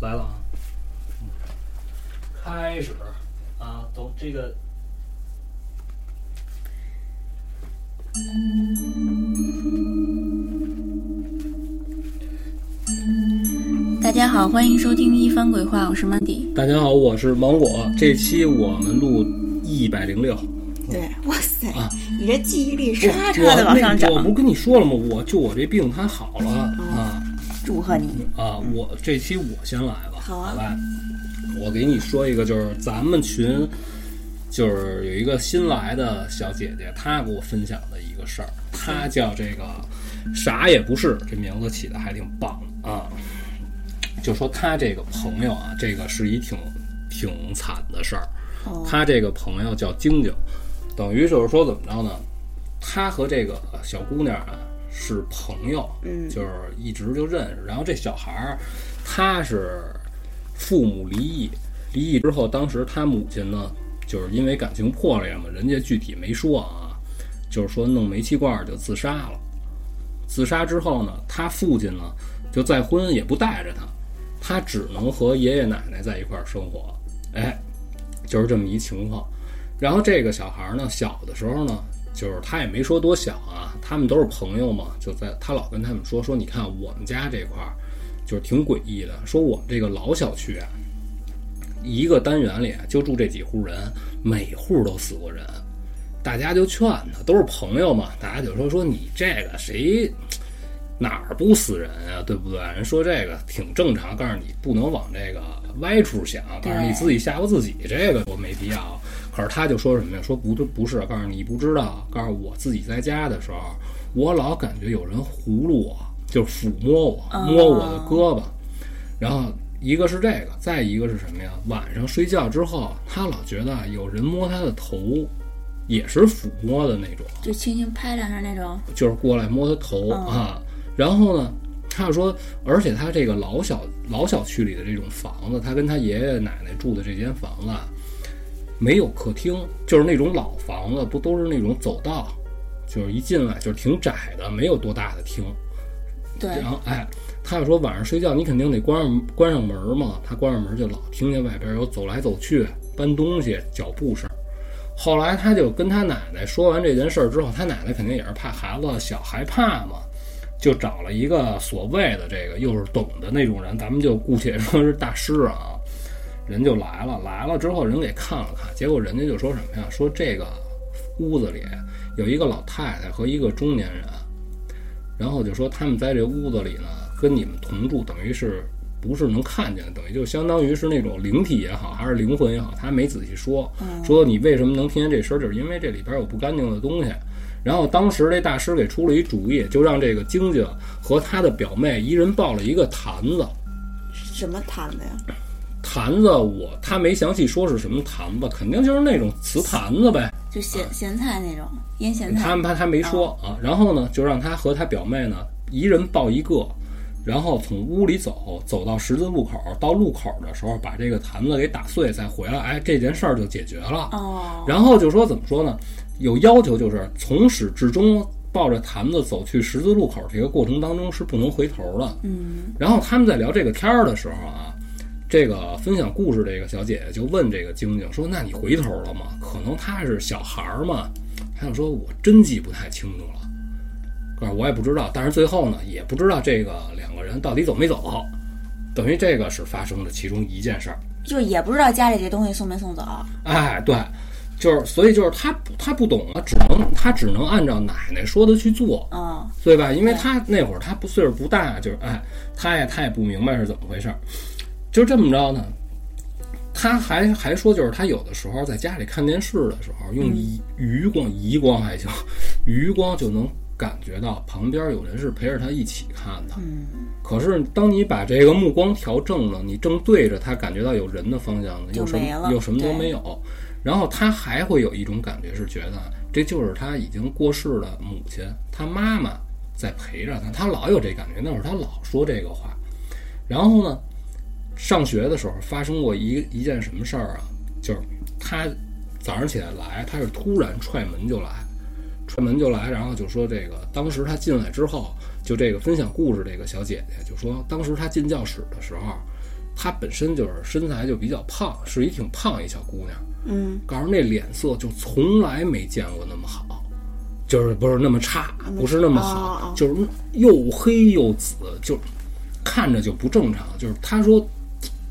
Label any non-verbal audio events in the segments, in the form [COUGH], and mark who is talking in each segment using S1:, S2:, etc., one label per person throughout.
S1: 来了啊，嗯，开始。啊，都这个。
S2: 大家好，欢迎收听一番鬼话，我是曼迪。
S1: 大家好，我是芒果。这期我们录一百零六，
S2: 对，哇塞，
S1: 啊。
S2: 你这记忆力
S1: 我
S2: 唰唰的往上涨？
S1: 我不跟你说了吗？我就我这病它好了。啊
S2: 祝贺你！
S1: 啊！我这期我先来吧，
S2: 好啊
S1: 吧。我给你说一个，就是咱们群，就是有一个新来的小姐姐，她给我分享的一个事儿。她叫这个啥也不是，这名字起的还挺棒的啊。就说她这个朋友啊，这个是一挺挺惨的事儿。她，这个朋友叫晶晶，等于就是说怎么着呢？她和这个小姑娘啊是朋友，
S2: 嗯
S1: 就是一直就认识。然后这小孩儿，他是父母离异，离异之后，当时他母亲呢，就是因为感情破裂嘛，人家具体没说啊，就是说弄煤气罐儿就自杀了。自杀之后呢，他父亲呢就再婚也不带着他，他只能和爷爷奶奶在一块儿生活。哎，就是这么一情况。然后这个小孩呢，小的时候呢，就是他也没说多想啊，他们都是朋友嘛，就在他老跟他们说说，你看我们家这块儿就是挺诡异的，说我们这个老小区啊，一个单元里就住这几户人，每户都死过人，大家就劝他，都是朋友嘛，大家就说说你这个谁哪儿不死人啊，对不对？人说这个挺正常，告诉你不能往这个歪处想，告诉你自己吓唬自己，这个我没必要。可是他就说什么呀？说不对，不是，告诉你不知道，告诉我自己在家的时候，我老感觉有人葫芦我，就是抚摸我，摸我的胳膊。然后一个是这个，再一个是什么呀？晚上睡觉之后，他老觉得有人摸他的头，也是抚摸的那种。
S2: 就轻轻拍两下那种。
S1: 就是过来摸他头、啊。然后呢，他就说，而且他这个老小老小区里的这种房子，他跟他爷爷奶奶住的这间房子啊，没有客厅，就是那种老房子，不都是那种走道，就是一进来就是挺窄的，没有多大的厅。
S2: 对，
S1: 然后哎，他就说晚上睡觉你肯定得关上关上门嘛，他关上门就老听见外边有走来走去、搬东西、脚步声。后来他就跟他奶奶说完这件事儿之后，他奶奶肯定也是怕孩子小害怕嘛，就找了一个所谓的这个又是懂的那种人，咱们就姑且说是大师啊，人就来了。来了之后，人给看了看，结果人家就说什么呀？说这个屋子里有一个老太太和一个中年人。然后就说他们在这屋子里呢，跟你们同住，等于是不是能看见的，等于就相当于是那种灵体也好，还是灵魂也好，他没仔细说。说你为什么能听见这声儿，就是因为这里边有不干净的东西。然后当时这大师给出了一主意，就让这个晶晶和她的表妹一人抱了一个坛子。
S2: 什么坛子呀？
S1: 坛子我他没详细说是什么坛子，肯定就是那种瓷坛子呗。
S2: 就咸咸菜那种腌咸菜。
S1: 他们他他没说啊，然后呢，就让他和他表妹呢，一人抱一个，然后从屋里走，走到十字路口，到路口的时候把这个坛子给打碎，再回来，哎，这件事儿就解决了。
S2: 哦，
S1: 然后就说怎么说呢？有要求就是从始至终抱着坛子走去十字路口这个过程当中是不能回头的。
S2: 嗯，
S1: 然后他们在聊这个天儿的时候啊，这个分享故事这个小姐姐就问这个晶晶说：“那你回头了吗？可能她是小孩儿嘛。”她就说：“我真记不太清楚了，我也不知道。但是最后呢，也不知道这个两个人到底走没走。等于这个是发生的其中一件事儿。
S2: 就也不知道家里这东西送没送走。
S1: 哎，对，就是所以就是她她不懂啊，只能她只能按照奶奶说的去做。
S2: 嗯，
S1: 对吧？因为她那会儿她不岁数不大，就是哎，她也她也不明白是怎么回事儿，就这么着呢。他还还说，就是他有的时候在家里看电视的时候，用余余光、余光还行，余光就能感觉到旁边有人是陪着他一起看的。
S2: 嗯，
S1: 可是当你把这个目光调正了，你正对着他，感觉到有人的方向呢，
S2: 就
S1: 又什么又什么都没有。然后他还会有一种感觉是觉得这就是他已经过世的母亲，他妈妈在陪着他，他老有这感觉。那会儿他老说这个话。然后呢，上学的时候发生过一一件什么事儿啊？就是他早上起来来，他是突然踹门就来，踹门就来，然后就说这个当时他进来之后，就这个分享故事这个小姐姐就说，当时她进教室的时候，她本身就是身材就比较胖，是一挺胖一小姑娘。
S2: 嗯，
S1: 告诉那脸色就从来没见过那么好，就是不是那么差，不是那么好，就是又黑又紫，就看着就不正常。就是他说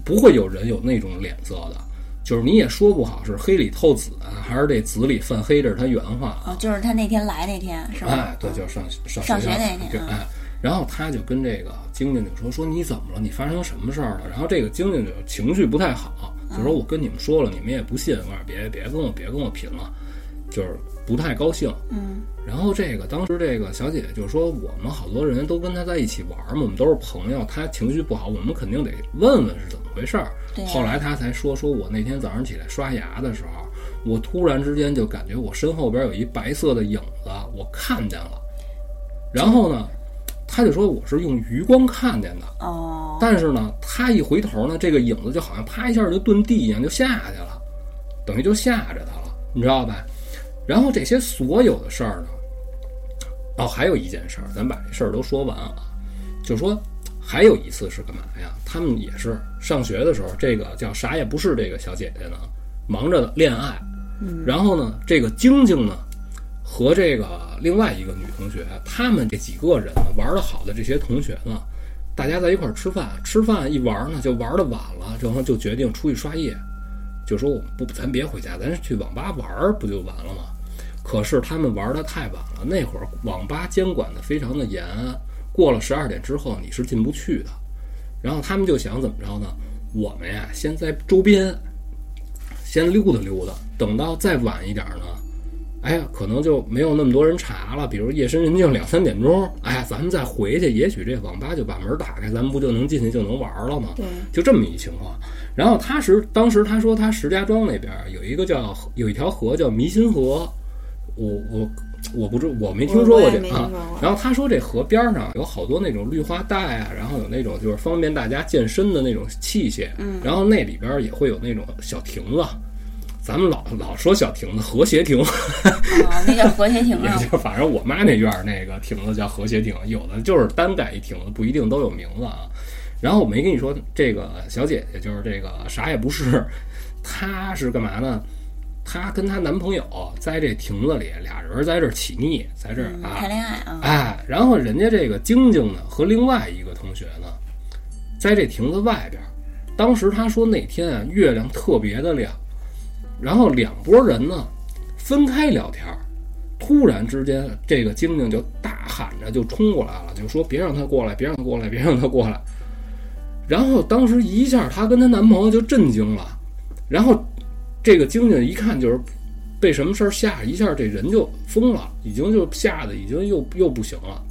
S1: 不会有人有那种脸色的，就是你也说不好是黑里透紫啊，还是这紫里泛黑，这是他原话。
S2: 哦，就是他那天来那天是吧？
S1: 哎，对，就是上上
S2: 上学那天嗯
S1: 对 [LAUGHS] 哎，然后他就跟这个晶晶就说说你怎么了？你发生什么事儿了？然后这个晶晶就情绪不太好，就说我跟你们说了，你们也不信，我说别别跟我别跟我贫了，就是不太高兴。
S2: 嗯
S1: 然后这个当时这个小姐姐就说，我们好多人都跟她在一起玩嘛，我们都是朋友，她情绪不好，我们肯定得问问是怎么回事儿。后来她才说，说我那天早上起来刷牙的时候，我突然之间就感觉我身后边有一白色的影子，我看见了。然后呢，她就说我是用余光看见的，
S2: 哦，
S1: 但是呢，她一回头呢，这个影子就好像啪一下就遁地一样就下去了，等于就吓着她了，你知道吧？然后这些所有的事儿呢，哦，还有一件事儿，咱把这事儿都说完啊，就说还有一次是干嘛呀？他们也是上学的时候，这个叫啥也不是这个小姐姐呢，忙着恋爱，然后呢，这个晶晶呢和这个另外一个女同学，他们这几个人呢玩的好的这些同学呢，大家在一块儿吃饭，吃饭一玩呢就玩的晚了，然后就决定出去刷夜，就说我不，咱别回家，咱去网吧玩儿不就完了吗？可是他们玩的太晚了，那会儿网吧监管的非常的严，过了十二点之后你是进不去的。然后他们就想怎么着呢？我们呀，先在周边先溜达溜达，等到再晚一点呢，哎呀，可能就没有那么多人查了。比如夜深人静两三点钟，哎呀，咱们再回去，也许这网吧就把门打开，咱们不就能进去就能玩了吗？
S2: 对，
S1: 就这么一情况。然后他是当时他说他石家庄那边有一个叫有一条河叫迷心河，我我我不知我没听说过这啊。然后他说这河边上有好多那种绿化带啊，然后有那种就是方便大家健身的那种器械，
S2: 嗯
S1: 然后那里边也会有那种小亭子。咱们老老说小亭子，和谐亭，[LAUGHS]
S2: 哦，那叫和谐亭
S1: 也
S2: 啊。
S1: 就反正我妈那院儿那个亭子叫和谐亭，有的就是单盖一亭子，不一定都有名字啊。然后我没跟你说，这个小姐姐就是这个啥也不是，她是干嘛呢？她跟她男朋友在这亭子里，俩人在这起腻，在这啊
S2: 谈恋爱啊。
S1: 哎，然后人家这个晶晶呢和另外一个同学呢，在这亭子外边儿，当时她说那天啊月亮特别的亮，然后两拨人呢分开聊天儿，突然之间这个晶晶就大喊着就冲过来了，就说别让他过来，别让他过来，别让他过来。然后当时一下她跟她男朋友就震惊了，然后这个晶晶一看就是被什么事儿吓一下，这人就疯了，已经就吓得已经又又不行了。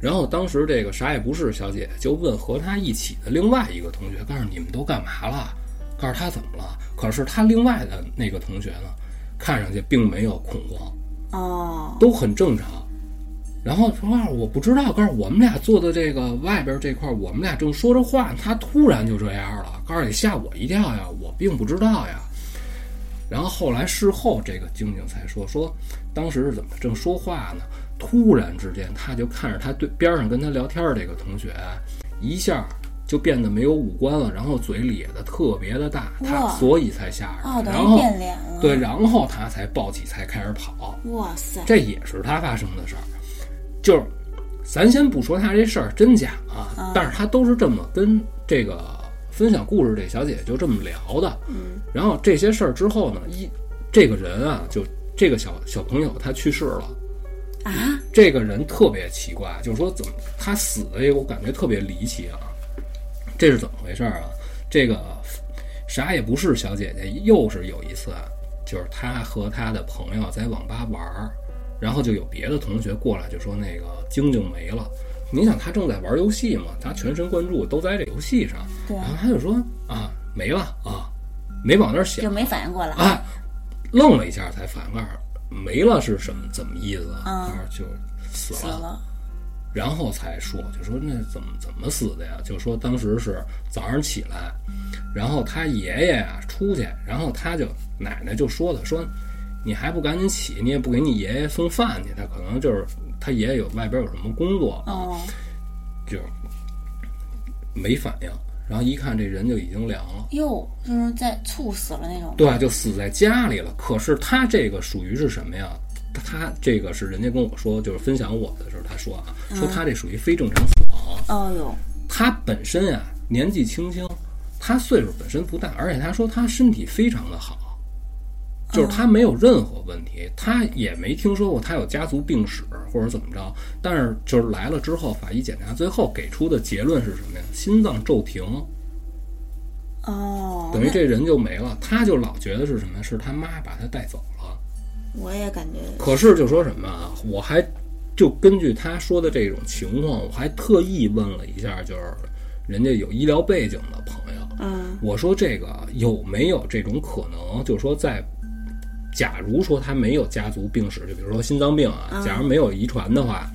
S1: 然后当时这个啥也不是小姐就问和她一起的另外一个同学，告诉你们都干嘛了？告诉她怎么了？可是她另外的那个同学呢，看上去并没有恐慌，
S2: 哦，
S1: 都很正常。然后说啊我不知道，告诉我们俩坐的这个外边这块儿，我们俩正说着话，他突然就这样了，告诉你吓我一跳呀，我并不知道呀。然后后来事后，这个晶晶才说说，当时是怎么正说话呢？突然之间，他就看着他对边上跟他聊天儿这个同学，一下就变得没有五官了，然后嘴咧的特别的大，他所以才吓着。
S2: 哦，
S1: 然后
S2: 变脸了。
S1: 对，，然后他才抱起才开始跑。
S2: 哇塞，
S1: 这也是他发生的事儿，就是咱先不说他这事儿真假啊，但是他都是这么跟这个分享故事这小姐姐就这么聊的。
S2: 嗯，
S1: 然后这些事儿之后呢，一这个人啊，就这个小小朋友他去世了。
S2: 啊，
S1: 这个人特别奇怪，就是说怎么他死的这个我感觉特别离奇啊，这是怎么回事啊？这个啥也不是小姐姐，又是有一次啊，就是她和她的朋友在网吧玩儿，然后就有别的同学过来就说那个晶晶没了。你想他正在玩游戏嘛，他全神贯注都在这游戏上，
S2: 对
S1: 然后他就说啊没了啊，没往那儿想
S2: 就没反应过来。
S1: 啊，愣了一下才反应过来，没了是什么怎么意思啊？就死了，
S2: 死了，
S1: 然后才说，就说那怎么怎么死的呀？就说当时是早上起来，然后他爷爷啊出去，然后他就奶奶就说了，说你还不赶紧起，你也不给你爷爷送饭去，他可能就是他爷爷有外边有什么工作，
S2: 哦，
S1: 就没反应。然后一看这人就已经凉了。
S2: 哟，就是在猝死了那种。
S1: 对，就死在家里了。可是他这个属于是什么呀？他这个是人家跟我说，就是分享我的时候，他说啊，说他这属于非正常死亡。
S2: 哦哟，
S1: 他本身呀年纪轻轻，他岁数本身不大，而且他说他身体非常的好，就是他没有任何问题，他也没听说过他有家族病史或者怎么着。但是就是来了之后，法医检查最后给出的结论是什么呀？心脏骤停，
S2: 哦，
S1: 等于这人就没了。他就老觉得是什么？是他妈把他带走了。
S2: 我也感觉
S1: 可是就说什么啊？我还就根据他说的这种情况，我还特意问了一下，就是人家有医疗背景的朋友，
S2: 嗯
S1: 我说这个有没有这种可能？就是说在，假如说他没有家族病史，就比如说心脏病啊，
S2: 嗯
S1: 假如没有遗传的话，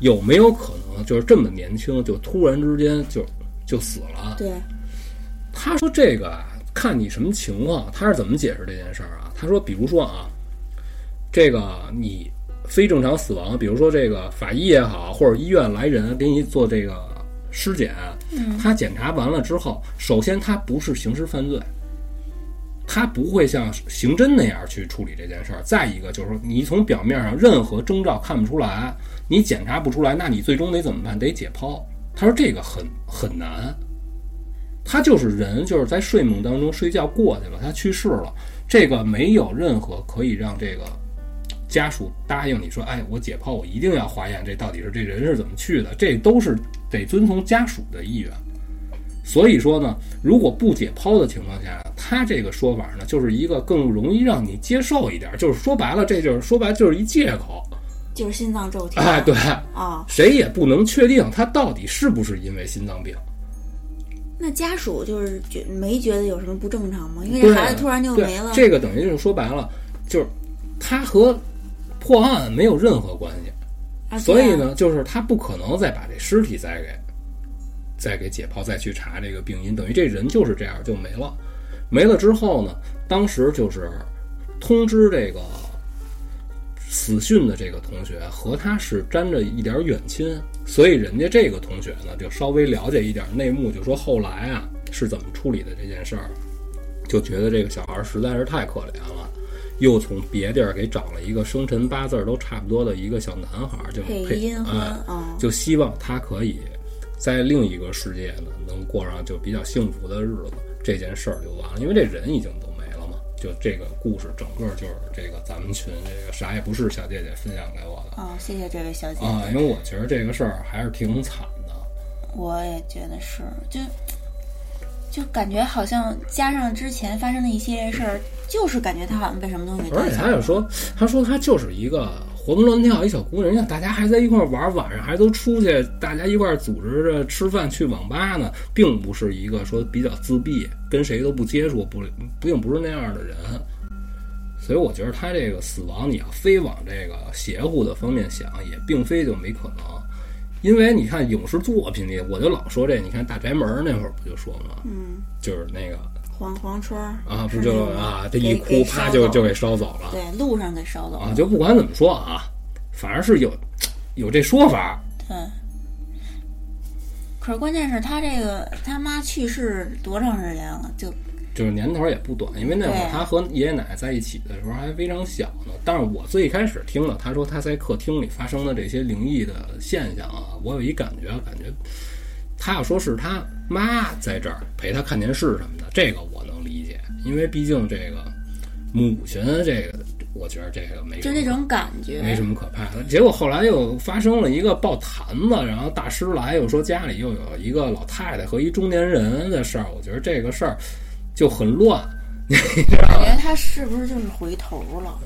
S1: 有没有可能就是这么年轻就突然之间就就死了？
S2: 对，
S1: 他说这个啊，看你什么情况，他是怎么解释这件事儿啊？他说，比如说啊，这个你非正常死亡，比如说这个法医也好，或者医院来人给你做这个尸检，他检查完了之后，首先他不是刑事犯罪。他不会像刑侦那样去处理这件事儿。再一个就是说，你从表面上任何征兆看不出来，你检查不出来，那你最终得怎么办？得解剖。他说这个很很难。他就是人，就是在睡梦当中睡觉过去了，他去世了，这个没有任何可以让这个家属答应你说，哎，我解剖，我一定要化验这到底是这人是怎么去的，这都是得遵从家属的意愿。所以说呢，如果不解剖的情况下，他这个说法呢，就是一个更容易让你接受一点，就是说白了，这就是说白了就是一借口。
S2: 就是心脏骤停。
S1: 哎，对，
S2: 啊，
S1: 谁也不能确定他到底是不是因为心脏病。
S2: 那家属就是觉没觉得有什么不正常吗？因为这孩子突然就没了。
S1: 这个等于就是说白了，就是他和破案没有任何关系，
S2: 啊
S1: 所以？呢，就是他不可能再把这尸体再给再给解剖，再去查这个病因，等于这人就是这样就没了。没了之后呢，当时就是通知这个死讯的这个同学和他是沾着一点远亲，所以人家这个同学呢就稍微了解一点内幕，就说后来啊是怎么处理的这件事儿，就觉得这个小孩实在是太可怜了。又从别地儿给找了一个生辰八字儿都差不多的一个小男孩儿，就配
S2: 配音和
S1: 哎，
S2: 嗯
S1: 就希望他可以在另一个世界呢，能过上就比较幸福的日子。这件事儿就完了，因为这人已经都没了嘛。就这个故事整个就是这个咱们群这个啥也不是小姐姐分享给我的
S2: 哦，谢谢这位小姐姐。
S1: 啊，因为我觉得这个事儿还是挺惨的。
S2: 我也觉得是，就就感觉好像加上之前发生的一系列事儿，就是感觉他好像被什么东西
S1: 而且。他也说，他说他就是一个活蹦乱跳一小姑娘，人家大家还在一块玩，晚上还都出去，大家一块组织着吃饭去网吧呢，并不是一个说比较自闭，跟谁都不接触，不并不是那样的人。所以我觉得他这个死亡，你要非往这个邪乎的方面想，也并非就没可能。因为你看影视作品里，我就老说这，你看《大宅门》那会儿不就说嘛，
S2: 嗯，
S1: 就是那个
S2: 黄黄春儿
S1: 啊，不就啊，这一哭啪就就给烧走了。
S2: 对路上给烧走了。
S1: 啊，就不管怎么说啊，反正是有有这说法。
S2: 对。可是关键是他这个他妈去世多长时间了？就
S1: 就是年头也不短，因为那会儿他和爷爷奶奶在一起的时候还非常小呢。但是我最开始听了他说他在客厅里发生的这些灵异的现象啊，我有一感觉，感觉他要说是他妈在这儿陪他看电视什么的，这个我能理解，因为毕竟这个母亲这个，我觉得这个没什么
S2: 就那种感觉，
S1: 没什么可怕的。结果后来又发生了一个爆坛子，然后大师来又说家里又有一个老太太和一中年人的事儿，我觉得这个事儿就很乱，你知道吗？
S2: 感觉他是不是就是回头了，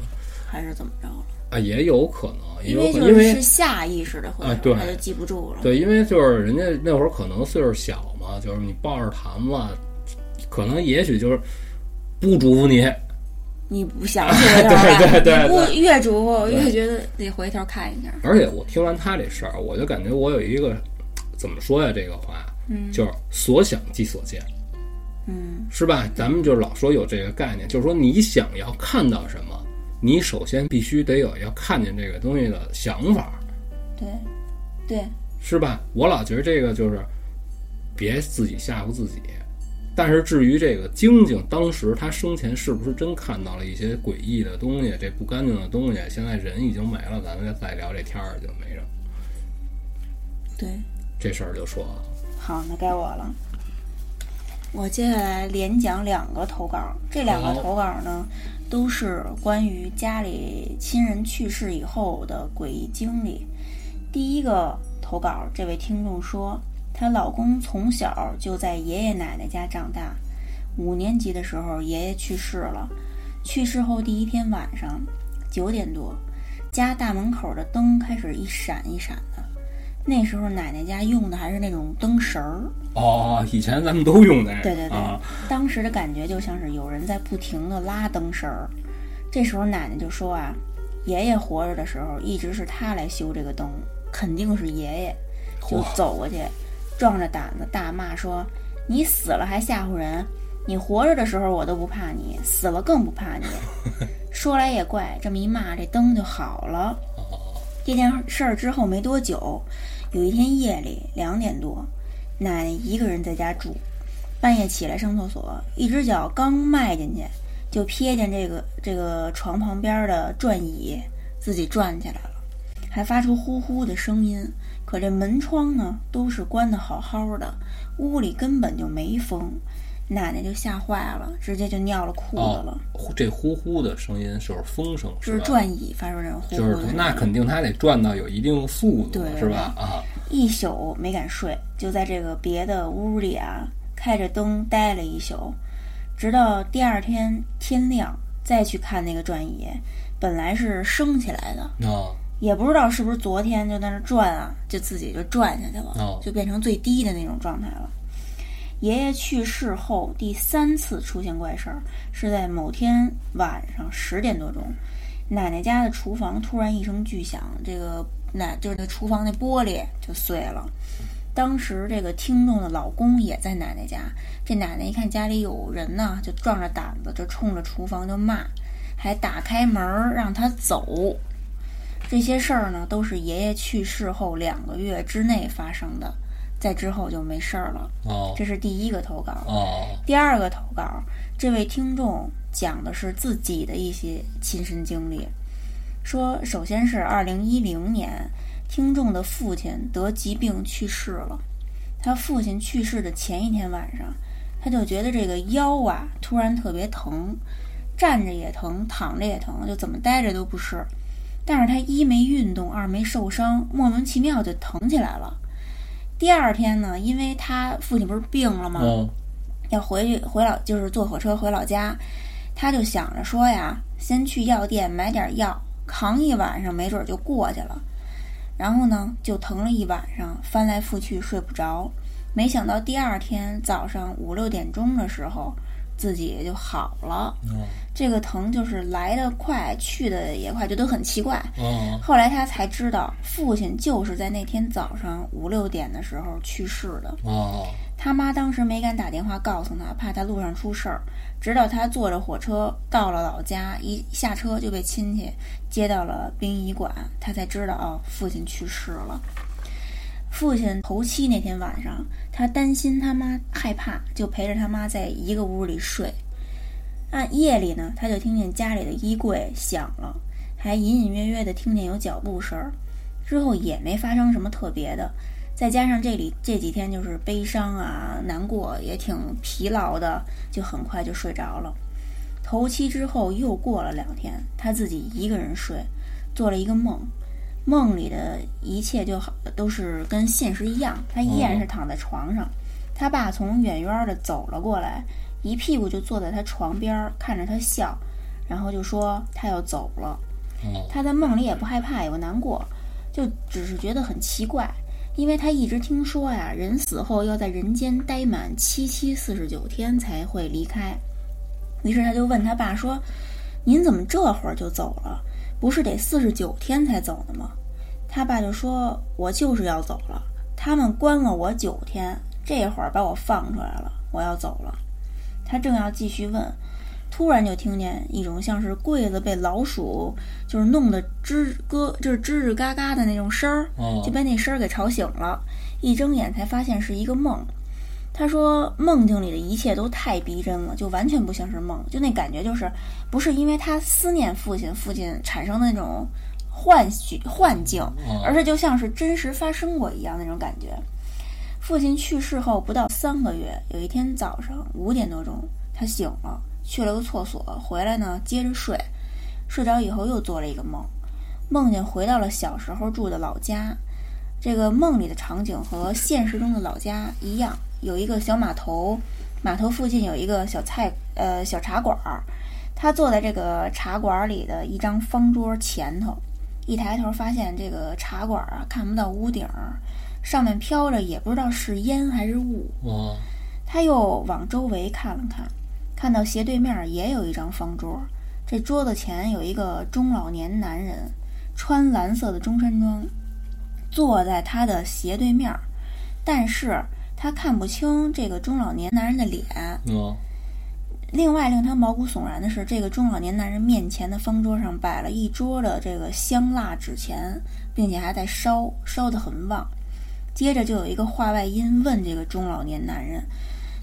S2: 还是怎么着了？
S1: 啊，也有可能，也
S2: 因
S1: 有可能，
S2: 是是下意识的回头，
S1: 啊对
S2: 他就记不住了。
S1: 对，因为就是人家那会儿可能岁数小嘛，就是你抱着坛子，可能也许就是不嘱咐你，
S2: 你不想 [LAUGHS]
S1: 对对对
S2: 不越嘱咐，我越觉得得回头看一下。
S1: 而且我听完他这事儿，我就感觉我有一个怎么说呀？这个话，
S2: 嗯
S1: 就是所想即所见。
S2: 嗯，
S1: 是吧？咱们就是老说有这个概念，就是说你想要看到什么，你首先必须得有要看见这个东西的想法，
S2: 对，对，
S1: 是吧？我老觉得这个就是别自己吓唬自己。但是至于这个晶晶当时她生前是不是真看到了一些诡异的东西，这不干净的东西，现在人已经没了，咱们再聊这天儿就没了。
S2: 对，
S1: 这事儿就说了，
S2: 好，那该我了。我接下来连讲两个投稿，这两个投稿呢，都是关于家里亲人去世以后的诡异经历。第一个投稿，这位听众说，她老公从小就在爷爷奶奶家长大，五年级的时候爷爷去世了，去世后第一天晚上九点多，家大门口的灯开始一闪一闪的。那时候奶奶家用的还是那种灯绳儿，
S1: 哦，以前咱们都用那个，
S2: 对对对，
S1: 啊，
S2: 当时的感觉就像是有人在不停的拉灯绳儿。这时候奶奶就说啊，爷爷活着的时候一直是他来修这个灯，肯定是爷爷。就走过去，壮着胆子大骂说：“你死了还吓唬人！你活着的时候我都不怕你，死了更不怕你。[LAUGHS] ”说来也怪，这么一骂，这灯就好了。这件事儿之后没多久，有一天夜里两点多，奶奶一个人在家住，半夜起来上厕所，一只脚刚迈进去，就瞥见这个这个床旁边的转椅自己转起来了，还发出呼呼的声音。可这门窗呢都是关的好好的，屋里根本就没风，奶奶就吓坏了，直接就尿了裤子了。
S1: 哦，这呼呼的声音就是风声，
S2: 就是？转椅发出这种呼呼
S1: 就是。那肯定他得转到有一定速度，
S2: 对
S1: 是吧？啊，
S2: 一宿没敢睡，就在这个别的屋里啊，开着灯待了一宿，直到第二天天亮再去看那个转椅，本来是升起来的，
S1: 那
S2: 也不知道是不是昨天就在那转啊，就自己就转下去了，
S1: 哦
S2: 就变成最低的那种状态了。爷爷去世后第三次出现怪事儿，是在某天晚上十点多钟，奶奶家的厨房突然一声巨响，这个奶就是那厨房那玻璃就碎了。当时这个听众的老公也在奶奶家，这奶奶一看家里有人呢，就壮着胆子就冲着厨房就骂，还打开门让他走。这些事儿呢，都是爷爷去世后两个月之内发生的，在之后就没事儿了。
S1: 哦
S2: 这是第一个投稿。
S1: 哦
S2: 第二个投稿，这位听众讲的是自己的一些亲身经历，说首先是二零一零年，听众的父亲得疾病去世了。他父亲去世的前一天晚上，他就觉得这个腰啊突然特别疼，站着也疼，躺着也疼，就怎么待着都不是。但是他一没运动，二没受伤，莫名其妙就疼起来了。第二天呢，因为他父亲不是病了吗？
S1: 哦
S2: 要回去回老就是坐火车回老家，他就想着说呀，先去药店买点药，扛一晚上没准就过去了。然后呢，就疼了一晚上，翻来覆去睡不着。没想到第二天早上五六点钟的时候，自己也就好了。
S1: 哦
S2: 这个疼就是来得快，去的也快，就都很奇怪。
S1: 哦
S2: 后来他才知道，父亲就是在那天早上五六点的时候去世的。
S1: 哦
S2: 他妈当时没敢打电话告诉他，怕他路上出事儿。直到他坐着火车到了老家，一下车就被亲戚接到了殡仪馆，他才知道哦，父亲去世了。父亲头七那天晚上，他担心他妈害怕，就陪着他妈在一个屋里睡。按夜里呢，他就听见家里的衣柜响了，还隐隐约约的听见有脚步声儿。之后也没发生什么特别的，再加上这里这几天就是悲伤啊、难过，也挺疲劳的，就很快就睡着了。头七之后又过了两天，他自己一个人睡，做了一个梦，梦里的一切就好都是跟现实一样，他依然是躺在床上。他爸从远远的走了过来，一屁股就坐在他床边儿，看着他笑，然后就说他要走了。
S1: 哦
S2: 他在梦里也不害怕，也不难过，就只是觉得很奇怪，因为他一直听说呀，人死后要在人间待满七七四十九天才会离开。于是他就问他爸说：“您怎么这会儿就走了？不是得四十九天才走呢吗？”他爸就说：“我就是要走了，他们关了我九天，这会儿把我放出来了，我要走了。”他正要继续问，突然就听见一种像是柜子被老鼠就是弄得吱咯，就是吱吱嘎嘎的那种声儿，
S1: 哦
S2: 就被那声儿给吵醒了。一睁眼才发现是一个梦。他说梦境里的一切都太逼真了，就完全不像是梦，就那感觉就是不是因为他思念父亲，父亲产生的那种幻觉幻境，
S1: 哦
S2: 而是就像是真实发生过一样那种感觉。父亲去世后不到三个月，有一天早上五点多钟，他醒了，去了个厕所，回来呢接着睡，睡着以后又做了一个梦，梦见回到了小时候住的老家。这个梦里的场景和现实中的老家一样，有一个小码头，码头附近有一个小菜呃小茶馆儿。他坐在这个茶馆里的一张方桌前头，一抬头发现这个茶馆啊看不到屋顶儿，上面飘着也不知道是烟还是雾。他又往周围看了看，看到斜对面也有一张方桌，这桌子前有一个中老年男人，穿蓝色的中山装，坐在他的斜对面，但是他看不清这个中老年男人的脸。
S1: 哦
S2: 另外令他毛骨悚然的是，这个中老年男人面前的方桌上摆了一桌的这个香蜡纸钱，并且还在烧，烧得很旺。接着就有一个话外音问这个中老年男人：“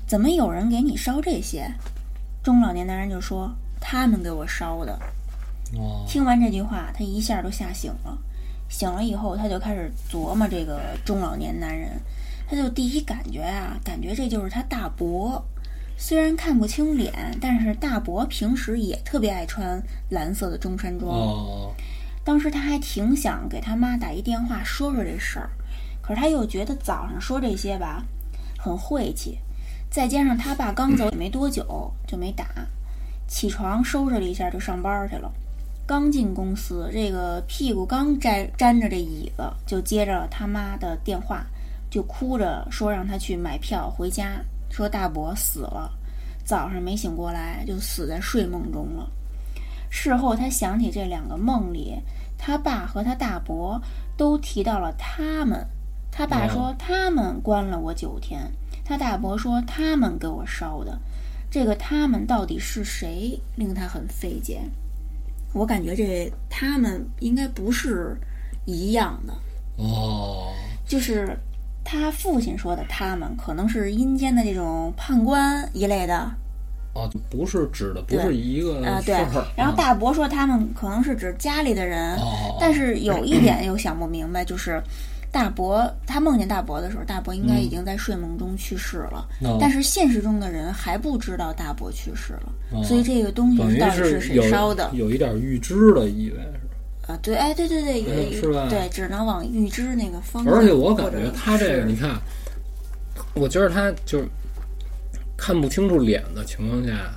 S2: 怎么有人给你烧这些？”中老年男人就说：“他们给我烧的。”
S1: 哦
S2: 听完这句话，他一下都吓醒了。醒了以后，他就开始琢磨这个中老年男人。他就第一感觉啊，感觉这就是他大伯。虽然看不清脸，但是大伯平时也特别爱穿蓝色的中山装。
S1: 哦
S2: 当时他还挺想给他妈打一电话说说这事儿，可是他又觉得早上说这些吧很晦气，再加上他爸刚走也没多久，就没打。起床收拾了一下就上班去了。刚进公司，这个屁股刚沾沾着这椅子，就接着他妈的电话，就哭着说让他去买票回家，说大伯死了，早上没醒过来，就死在睡梦中了。事后他想起这两个梦里，他爸和他大伯都提到了他们。他爸说他们关了我九天，他大伯说他们给我烧的。这个他们到底是谁，令他很费解。我感觉这他们应该不是一样的，
S1: 哦
S2: 就是他父亲说的他们，可能是阴间的这种判官一类的，
S1: 哦，不是指的不是一个
S2: 啊、
S1: 事
S2: 对
S1: 儿。。
S2: 然后大伯说他们可能是指家里的人，
S1: 哦，
S2: 但是有一点又想不明白，就是大伯他梦见大伯的时候，大伯应该已经在睡梦中去世了，
S1: 哦
S2: 但是现实中的人还不知道大伯去世了，
S1: 哦
S2: 所以这个东西到底是谁烧的？
S1: 有一点预知的意味。
S2: 啊，对，哎，对对对，有
S1: 嗯是吧
S2: 对，只能往预知那个方向。
S1: 而且我感觉他这个，你看，我觉得他就是看不清楚脸的情况下，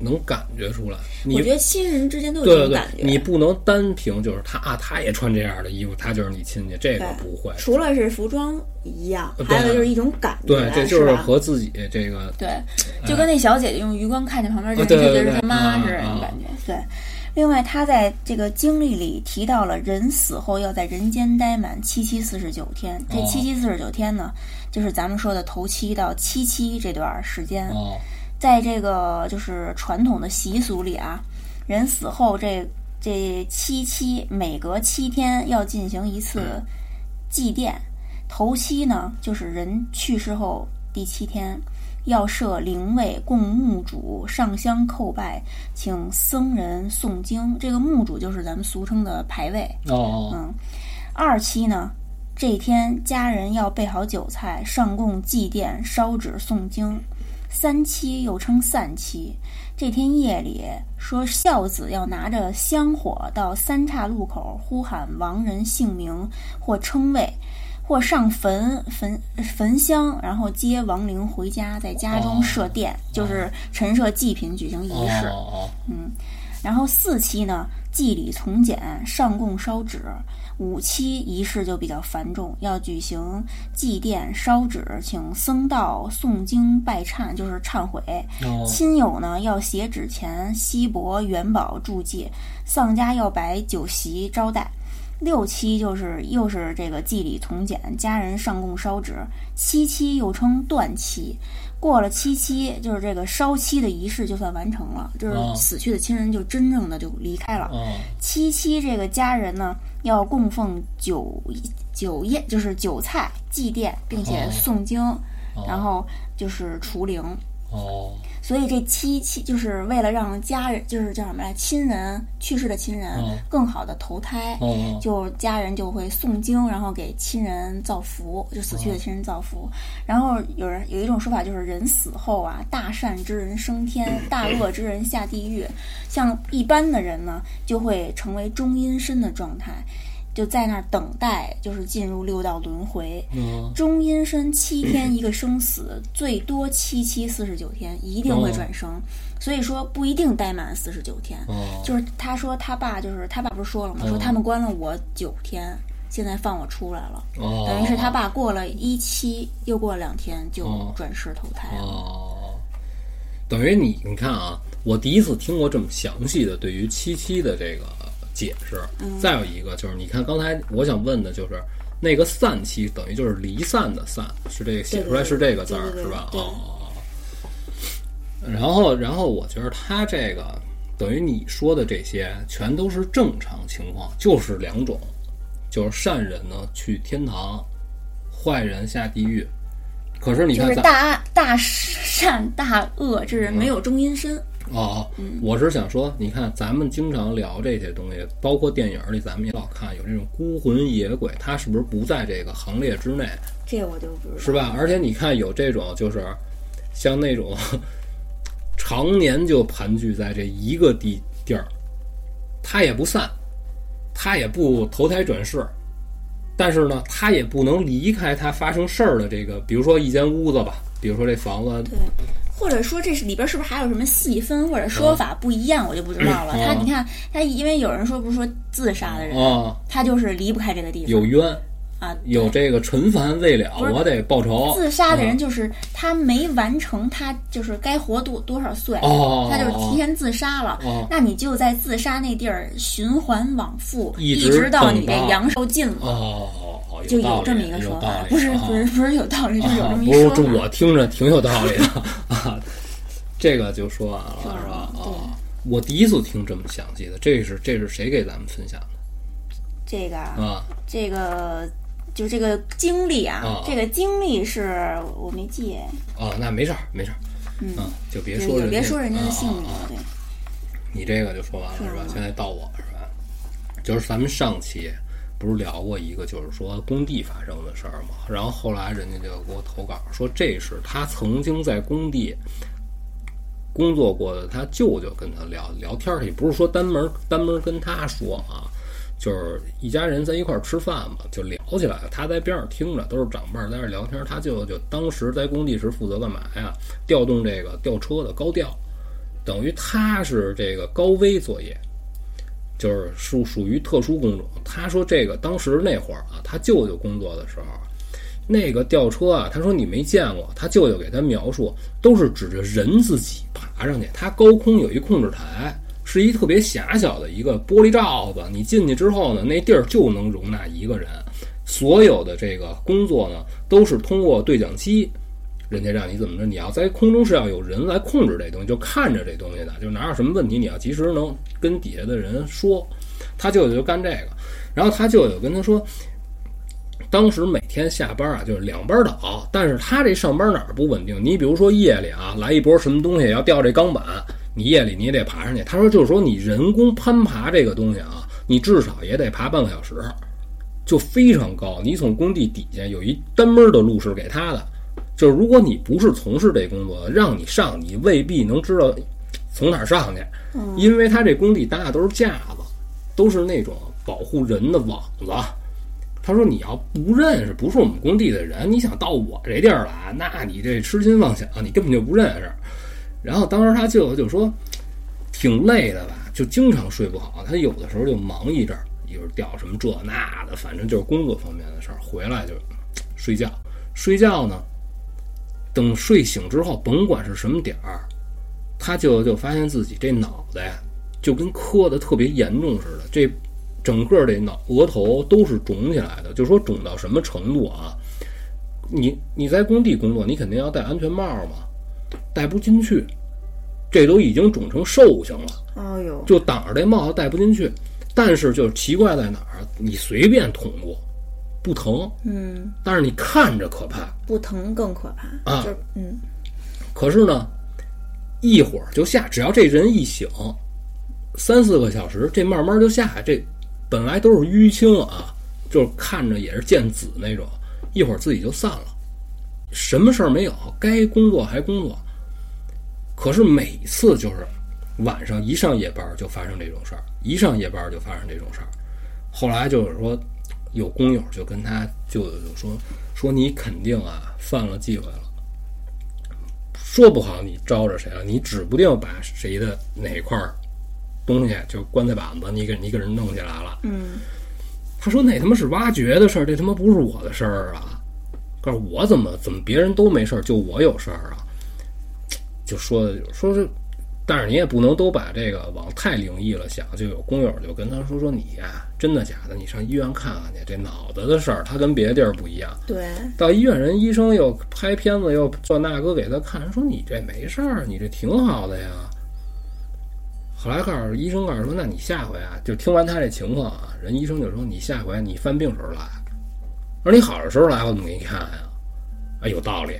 S1: 能感觉出来。你
S2: 我觉得亲人之间都有
S1: 对对对
S2: 这种感，觉。
S1: 你不能单凭就是他啊，他也穿这样的衣服，他就是你亲戚，这个不会。
S2: 除了是服装一样，还有就是一种感觉，
S1: 对，这就是和自己这个
S2: 对，就跟那小姐姐用余光看见旁边就觉得是他妈
S1: 啊
S2: 似的那种
S1: 啊
S2: 感觉。对，另外他在这个经历里提到了人死后要在人间待满七七四十九天，这
S1: 哦。
S2: 七七四十九天呢，就是咱们说的头七到七七这段时间。
S1: 哦。
S2: 在这个就是传统的习俗里啊，人死后这这七七每隔七天要进行一次祭奠，头七呢就是人去世后第七天，要设灵位供墓主上香叩拜，请僧人诵经。这个墓主就是咱们俗称的牌位。
S1: 哦哦
S2: 嗯，二期呢，这天家人要备好酒菜，上供祭奠、烧纸诵经。三七又称散期，这天夜里说孝子要拿着香火到三岔路口呼喊亡人姓名或称谓，或上坟焚焚香，然后接亡灵回家，在家中设殿，就是陈设祭品，举行仪式。
S1: 哦
S2: 嗯，然后四期呢，祭礼从简，上供烧纸；五期仪式就比较繁重，要举行祭奠、烧纸，请僧道诵经拜忏，就是忏悔。
S1: 哦
S2: 亲友呢要写纸钱、锡箔、元宝祝祭，丧家要摆酒席招待。六七就是又是这个祭礼从简，家人上供烧纸。七七又称断七，过了七七就是这个烧期的仪式就算完成了，就是
S1: 哦
S2: 死去的亲人就真正的就离开了。
S1: 哦
S2: 七期这个家人呢要供奉酒酒宴，就是酒菜祭奠，并且
S1: 哦
S2: 诵经。然后就是除灵。
S1: 哦
S2: 所以这七七就是为了让家人，就是叫什么来，亲人去世的亲人
S1: 哦
S2: 更好的投胎，
S1: 哦
S2: 就家人就会诵经，然后给亲人造福，就死
S1: 哦
S2: 去的亲人造福。然后有人有一种说法就是人死后啊，大善之人升天，大恶之人下地狱。像一般的人呢，就会成为中阴身的状态，就在那儿等待，就是进入六道轮回。
S1: 嗯
S2: 中阴身七天一个生死，最多七七四十九天，一定会转生。所以说不一定待满四十九天。
S1: 哦
S2: 就是他说他爸就是他爸不是说了吗？
S1: 嗯
S2: 说他们关了我九天，现在放我出来了，
S1: 哦，
S2: 等于是他爸过了一期，又过了两天就
S1: 哦
S2: 转世投胎了。
S1: 哦，等于你你看啊，我第一次听过这么详细的对于七七的这个解释。
S2: 嗯
S1: 再有一个就是，你看刚才我想问的就是那个散期，等于就是离散的散，是这个写出来是这个字儿是吧？
S2: 对
S1: 哦。然后，然后我觉得他这个等于你说的这些全都是正常情况，就是两种，就是善人呢去天堂，坏人下地狱。可是你
S2: 就是
S1: 看咱
S2: 大大善大恶这人没有中阴身，
S1: 哦，
S2: 嗯
S1: 我是想说，你看咱们经常聊这些东西，包括电影里咱们也老看有这种孤魂野鬼，他是不是不在这个行列之内，
S2: 这我就不知道。
S1: 是吧？而且你看有这种就是像那种常年就盘踞在这一个地地儿，他也不散，他也不投胎转世。但是呢，他也不能离开他发生事儿的这个，比如说一间屋子吧，比如说这房子，
S2: 对，或者说这是里边是不是还有什么细分或者说法不一样，我就不知道了。
S1: 嗯
S2: 他你看他，因为有人说不是说自杀的人，
S1: 啊，
S2: 他就是离不开这个地方
S1: 有冤，
S2: 啊。
S1: 有这个陈凡未了，我得报仇。
S2: 自杀的人
S1: 嗯
S2: 就是他没完成他就是该活多多少岁，
S1: 哦
S2: 他就是提前自杀了。
S1: 哦
S2: 那你就在自杀那地儿循环往复，
S1: 一
S2: 一
S1: 直
S2: 到你这阳寿尽了，
S1: 哦哦，
S2: 就有这么一个说法。不是
S1: 啊
S2: 不是不是有道理，就是有这么一
S1: 啊不是这
S2: 说法。
S1: 我听着挺有道理的 [LAUGHS] 啊。这个就说完了是吧？
S2: 了
S1: 啊，我第一次听这么详细的，这是这是谁给咱们分享的
S2: 这个啊，
S1: 啊？
S2: 这个就这个经历啊，
S1: 啊
S2: 这个经历是我没记，
S1: 哦，那没事儿没事儿，
S2: 嗯
S1: 啊，就别说
S2: 别说人家的姓名
S1: 啊啊啊，
S2: 对。
S1: 你这个就说完了是吧现在到我是吧？就是咱们上期不是聊过一个，就是说工地发生的事儿嘛。然后后来人家就给我投稿说，这是他曾经在工地工作过的，他舅舅跟他聊聊天儿，也不是说单门单门跟他说啊，就是一家人在一块儿吃饭嘛，就聊起来。他在边上听着，都是长辈在那聊天。他舅舅就当时在工地时负责干嘛呀？调动这个吊车的高吊。等于他是这个高危作业，就是属属于特殊工种。他说这个当时那会儿啊，他舅舅工作的时候，那个吊车啊，他说你没见过，他舅舅给他描述都是指着人自己爬上去，他高空有一控制台。是一特别狭小的一个玻璃罩子，你进去之后呢，那地儿就能容纳一个人。所有的这个工作呢，都是通过对讲机，人家让你怎么着，你要在空中是要有人来控制这东西，就看着这东西的，就哪有什么问题，你要及时能跟底下的人说。他舅舅就干这个，然后他舅舅跟他说，当时每天下班啊，就是两班倒，但是他这上班哪儿不稳定？你比如说夜里啊，来一波什么东西要吊这钢板，你夜里你也得爬上去。他说就是说你人工攀爬这个东西啊，你至少也得爬半个小时，就非常高。你从工地底下有一单门的路是给他的，就是如果你不是从事这工作的，让你上，你未必能知道从哪儿上去，因为他这工地搭的都是架子，都是那种保护人的网子。他说：“你要不认识，不是我们工地的人，你想到我这地儿来，那你这痴心妄想，你根本就不认识。”然后当时他舅舅就说：“挺累的吧，就经常睡不好。他有的时候就忙一阵儿，一会儿调什么这那的，反正就是工作方面的事儿。回来就睡觉，睡觉呢，等睡醒之后，甭管是什么点儿，他舅舅就发现自己这脑袋就跟磕的特别严重似的，这整个这脑额头都是肿起来的。就说肿到什么程度啊？你你在工地工作，你肯定要戴安全帽嘛，戴不进去，这都已经肿成寿星了。
S2: 哦呦，
S1: 就挡着这帽子戴不进去。但是就是奇怪在哪儿，你随便捅过，不疼，
S2: 嗯，
S1: 但是你看着可怕。
S2: 不疼更可怕
S1: 啊
S2: 就嗯
S1: 可是呢，一会儿就下，只要这人一醒，三四个小时，这慢慢就下来。这本来都是淤青啊，就是看着也是见紫那种，一会儿自己就散了，什么事儿没有，该工作还工作。可是每次就是晚上一上夜班就发生这种事儿，一上夜班就发生这种事儿。后来就是说，有工友就跟他舅舅就说说你肯定啊犯了忌讳了。说不好你招着谁了，你指不定把谁的哪块东西，就棺材板子，你给你给人弄起来了。
S2: 嗯
S1: 他说那他妈是挖掘的事儿，这他妈不是我的事儿啊！告诉我怎么怎么别人都没事儿，就我有事儿啊？就说的说是，但是你也不能都把这个往太灵异了想。就有工友就跟他说说你呀、真的假的？你上医院看看去，这脑子的事儿，他跟别的地儿不一样。
S2: 对，
S1: 到医院，人医生又拍片子，又做那个给他看，说你这没事儿，你这挺好的呀。后来告诉医生告诉说，那你下回啊，就听完他这情况啊，人医生就说你下回你犯病时候来，而你好的时候来，我怎么给你看呀？啊，有道理，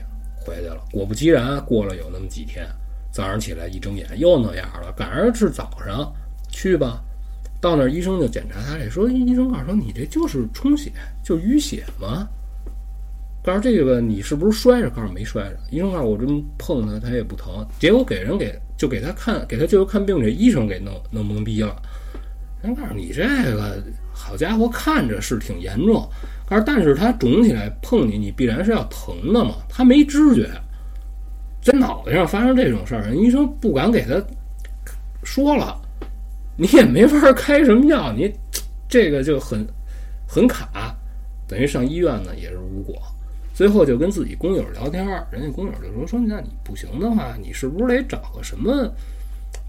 S1: 回去了。果不其然，过了有那么几天，早上起来一睁眼又那样了，赶上是早上，去吧。到那儿医生就检查他这，说医生告诉说你这就是充血，就淤血嘛。告诉这个你是不是摔着？告诉没摔着。医生告诉我这么碰他，他也不疼。结果给人给就给他看，给他舅舅看病，这医生给弄弄懵逼了。人告诉你这个好家伙，看着是挺严重，而但是他肿起来碰你，你必然是要疼的嘛。他没知觉，在脑袋上发生这种事儿，医生不敢给他说了，你也没法开什么药，你这个就很很卡，等于上医院呢也是无果。最后就跟自己工友聊天，人家工友就说说，那你不行的话，你是不是得找个什么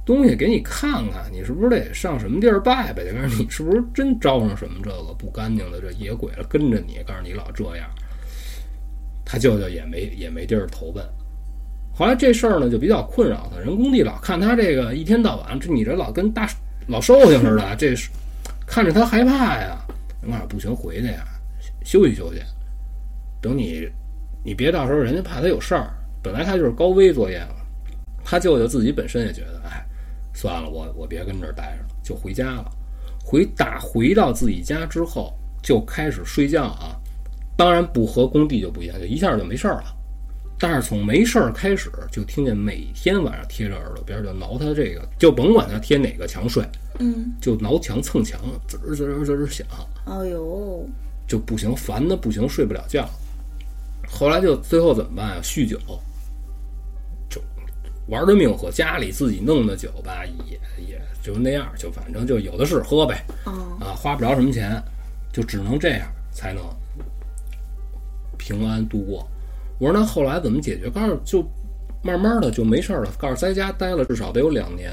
S1: 东西给你看看？你是不是得上什么地儿拜拜去？告诉你是不是真招上什么这个不干净的这野鬼了跟着你？告诉你老这样，他舅舅也没也没地儿投奔。后来这事儿呢就比较困扰他，人工地老看他这个一天到晚，这你这老跟大老寿星似的，[LAUGHS] 这是看着他害怕呀。人告诉不行，回去呀，休息休息。等你，你别到时候人家怕他有事儿。本来他就是高危作业了，他舅舅自己本身也觉得，哎，算了，我我别跟这儿待着了，就回家了。回打回到自己家之后，就开始睡觉啊。当然不和工地就不一样，就一下就没事儿了。但是从没事儿开始，就听见每天晚上贴着耳朵边儿就挠他这个，就甭管他贴哪个墙睡，
S2: 嗯，
S1: 就挠墙蹭墙，滋儿滋儿滋儿响。
S2: 哎呦，
S1: 就不行，烦的不行，睡不了觉。后来就最后怎么办呀？酗酒，就玩的命喝，家里自己弄的酒吧，也也就那样，就反正就有的是喝呗，
S2: 哦，
S1: 啊，花不着什么钱，就只能这样才能平安度过。我说那后来怎么解决？告诉就慢慢的就没事儿了，告诉在家待了至少得有两年。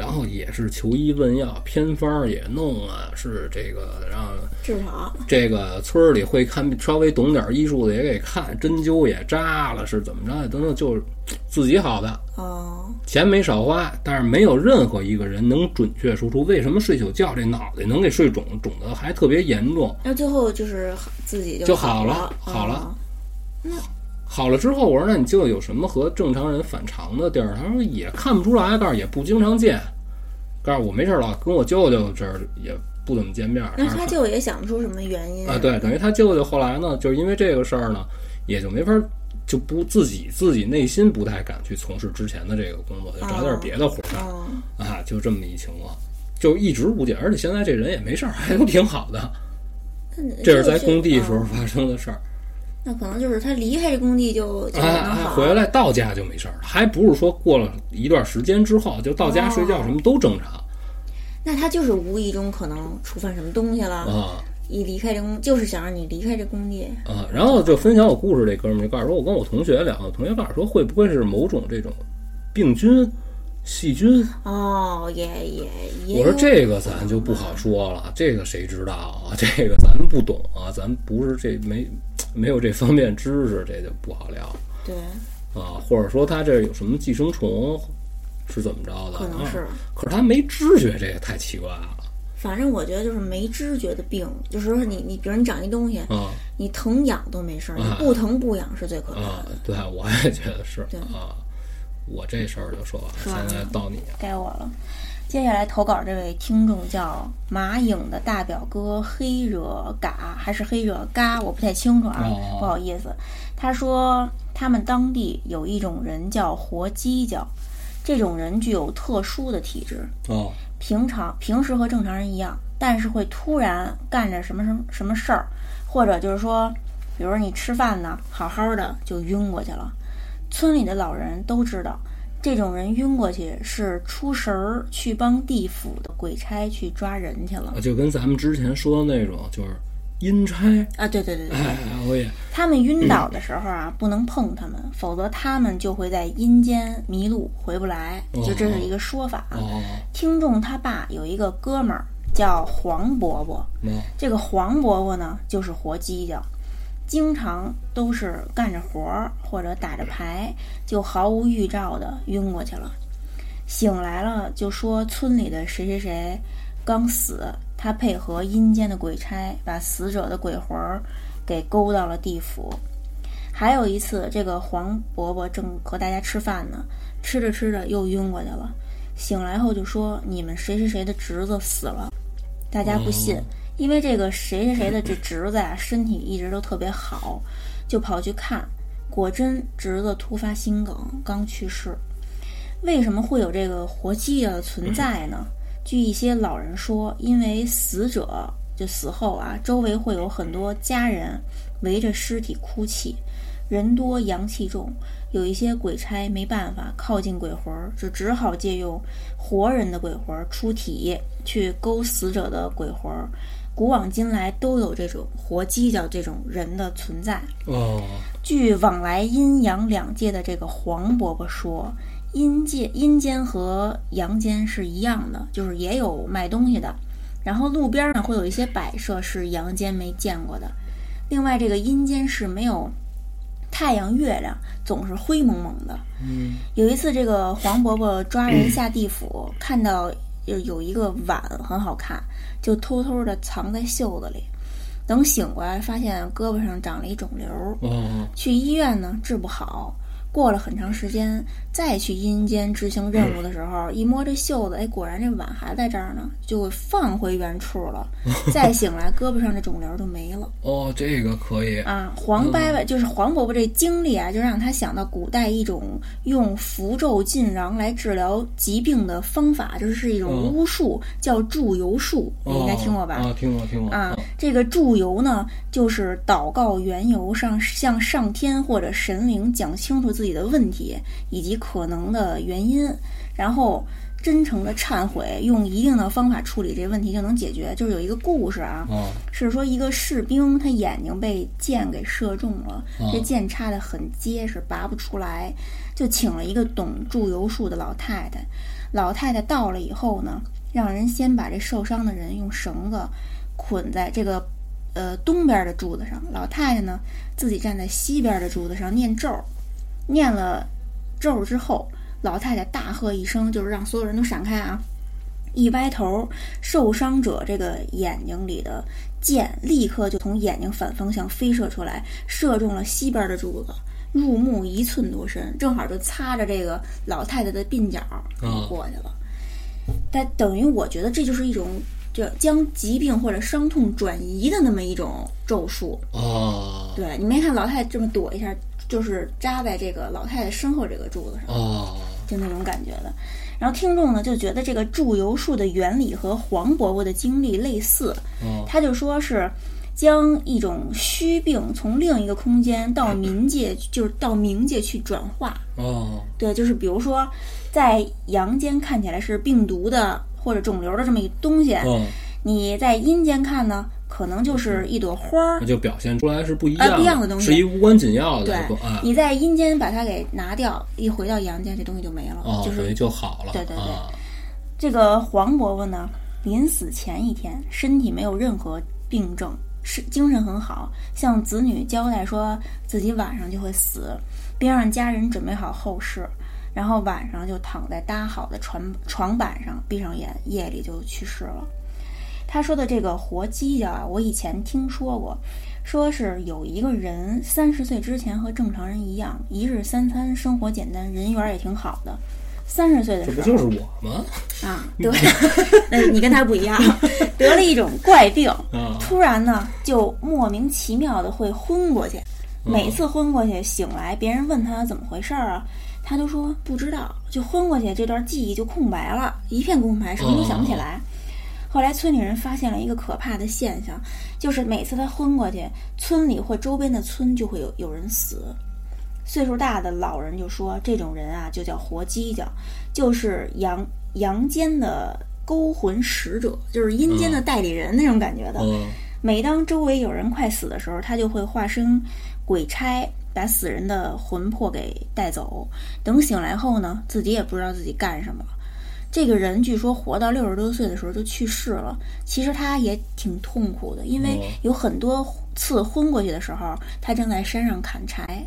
S1: 然后也是求医问药，偏方儿也弄啊，是这个让
S2: 治好，
S1: 这个村儿里会看稍微懂点医术的也给看，针灸也扎了，是怎么着等等，就是自己好的，
S2: 哦，
S1: 钱没少花，但是没有任何一个人能准确说出为什么睡宿觉这脑袋能给睡肿，肿的还特别严重。
S2: 那最后就是自己
S1: 就
S2: 好
S1: 好了好了。
S2: 哦
S1: 好了之后，我说那你舅舅有什么和正常人反常的地儿？他说也看不出来，告诉也不经常见，告诉我没事儿老跟我舅舅这儿也不怎么见面。
S2: 那
S1: 他
S2: 舅舅也想不出什么原因。
S1: 啊，对，等于他舅舅后来呢，就是因为这个事儿呢，也就没法儿就不自己自己内心不太敢去从事之前的这个工作，就找点别的活儿干、
S2: 哦，
S1: 啊，就这么一情况，就一直不解，而且现在这人也没事儿，还都挺好的。这是在工地时候
S2: 哦。
S1: 发生的事儿，
S2: 那可能就是他离开这工地就就
S1: 哎
S2: 能好，
S1: 哎回来到家就没事儿了，还不是说过了一段时间之后就到家睡觉
S2: 哦
S1: 什么都正常
S2: 那他就是无意中可能触犯什么东西了，
S1: 啊
S2: 一离开这工，就是想让你离开这工地。
S1: 啊。然后就分享我故事这哥们儿就告诉说，我跟我同学聊，我同学告诉说会不会是某种这种病菌、细菌？
S2: 哦，也也也。
S1: 我说这个咱就不好说了，这个谁知道啊？[LAUGHS] 这个咱们不懂啊，咱不是这没没有这方面知识，这就不好聊
S2: 对，
S1: 啊。或者说他这有什么寄生虫是怎么着的？
S2: 可能是
S1: 啊。可是他没知觉，这也太奇怪了。
S2: 反正我觉得就是没知觉的病，就是说你你，比如你长一东西，
S1: 啊
S2: 你疼痒都没事儿，你
S1: 啊
S2: 不疼不痒是最可怕
S1: 啊
S2: 的。，
S1: 对，我也觉得是
S2: 对
S1: 啊。我这事儿就说完了，现在到你。
S2: 该我了。接下来投稿这位听众叫马影的大表哥黑惹嘎还是黑惹嘎，我不太清楚啊，
S1: 哦
S2: 不好意思。他说他们当地有一种人叫活犄角，这种人具有特殊的体质，
S1: 哦
S2: 平常平时和正常人一样，但是会突然干着什么什么什么事儿，或者就是说，比如说你吃饭呢，好好的就晕过去了。村里的老人都知道，这种人晕过去是出神儿去帮地府的鬼差去抓人去了
S1: 啊，就跟咱们之前说的那种，就是阴差。
S2: 啊！对对对对，
S1: 哎，我也
S2: 他们晕倒的时候啊，不能碰他们，否则他们就会在阴间迷路回不来，就这是一个说法听众他爸有一个哥们儿叫黄伯伯，
S1: 哦
S2: 这个黄伯伯呢就是活犄角，经常都是干着活儿或者打着牌，就毫无预兆的晕过去了。醒来了就说村里的谁谁谁刚死，他配合阴间的鬼差把死者的鬼魂儿给勾到了地府。还有一次，这个黄伯伯正和大家吃饭呢，吃着吃着又晕过去了。醒来后就说：“你们谁谁谁的侄子死了。”大家不信，因为这个谁谁谁的这侄子呀、身体一直都特别好，就跑去看，果真侄子突发心梗，刚去世。为什么会有这个活鸡的存在呢？据一些老人说，因为死者就死后啊，周围会有很多家人围着尸体哭泣，人多阳气重，有一些鬼差没办法靠近鬼魂，就只好借用活人的鬼魂出体去勾死者的鬼魂。古往今来都有这种活鸡叫这种人的存在。
S1: 哦
S2: 据往来阴阳两界的这个黄伯伯说，阴界阴间和阳间是一样的，就是也有卖东西的，然后路边呢会有一些摆设是阳间没见过的。另外，这个阴间是没有太阳、月亮，总是灰蒙蒙的。
S1: 嗯
S2: 有一次，这个黄伯伯抓人下地府，看到有有一个碗很好看，就偷偷的藏在袖子里。等醒过来，发现胳膊上长了一肿瘤。
S1: 哦
S2: 去医院呢治不好，过了很长时间，再去阴间执行任务的时候，一摸这袖子，哎，果然这碗还在这儿呢，就放回原处了。[LAUGHS] 再醒来，胳膊上这肿瘤就没了
S1: 哦，这个可以。
S2: 啊！黄伯伯就是黄伯伯这经历啊，就让他想到古代一种用符咒禁禳来治疗疾病的方法，就是是一种
S1: 嗯
S2: 巫术，叫祝由术，你应该听过吧？
S1: 啊，听过听过
S2: 啊，这个祝由呢，就是祷告缘由上向上天或者神灵讲清楚自己的问题以及可能的原因，然后真诚的忏悔，用一定的方法处理这个问题就能解决。就是有一个故事啊，
S1: 啊
S2: 是说一个士兵他眼睛被箭给射中了，
S1: 哦
S2: 这箭插的很结实，拔不出来，就请了一个懂祝由术的老太太。老太太到了以后呢，让人先把这受伤的人用绳子捆在这个呃东边的柱子上，老太太呢自己站在西边的柱子上念咒，念了咒之后，老太太大喝一声，就是让所有人都闪开啊！一歪头，受伤者这个眼睛里的箭立刻就从眼睛反方向飞射出来，射中了西边的柱子，入目一寸多深，正好就擦着这个老太太的鬓角就过去了。但等于我觉得这就是一种就将疾病或者伤痛转移的那么一种咒术。
S1: 哦
S2: 对你没看老太太这么躲一下，就是扎在这个老太太身后这个柱子上。
S1: 哦
S2: 就那种感觉的。然后听众呢就觉得这个祝由术的原理和黄伯伯的经历类似，
S1: 哦
S2: 他就说是将一种虚病从另一个空间到冥界，[LAUGHS] 就是到冥界去转化。
S1: 哦
S2: 对，就是比如说在阳间看起来是病毒的或者肿瘤的这么一东西，
S1: 哦，
S2: 你在阴间看呢，可能就是一朵花儿
S1: 那。就表现出来是不一
S2: 啊
S1: 样
S2: 不一样的东西
S1: 是一无关紧要
S2: 对
S1: 的对啊，
S2: 你在阴间把它给拿掉，一回到阳间，这东西就没了，
S1: 哦，
S2: 就是
S1: 就好了。
S2: 对对对
S1: 啊
S2: 这个黄伯伯呢，临死前一天，身体没有任何病症，是精神很好，向子女交代说自己晚上就会死，并让家人准备好后事，然后晚上就躺在搭好的床床板上，闭上眼，夜里就去世了。他说的这个活犄角啊，我以前听说过，说是有一个人三十岁之前和正常人一样，一日三餐，生活简单，人缘也挺好的。三十岁的时候，
S1: 这不就是我吗？
S2: 啊，[LAUGHS] 对，[LAUGHS] 那你跟他不一样，得了一种怪病，
S1: 啊，
S2: 突然呢就莫名其妙的会昏过去。
S1: 嗯
S2: 每次昏过去醒来，别人问他怎么回事儿啊，他都说不知道，就昏过去，这段记忆就空白了，一片空白，什么都想不起来。后来村里人发现了一个可怕的现象，就是每次他昏过去，村里或周边的村就会有有人死。岁数大的老人就说，这种人啊就叫活犄角，就是阳阳间的勾魂使者，就是阴间的代理人那种感觉的。
S1: 嗯
S2: 每当周围有人快死的时候，他就会化身鬼差，把死人的魂魄给带走。等醒来后呢，自己也不知道自己干什么了。这个人据说活到六十多岁的时候就去世了。其实他也挺痛苦的，因为
S1: 哦
S2: 有很多次昏过去的时候，他正在山上砍柴，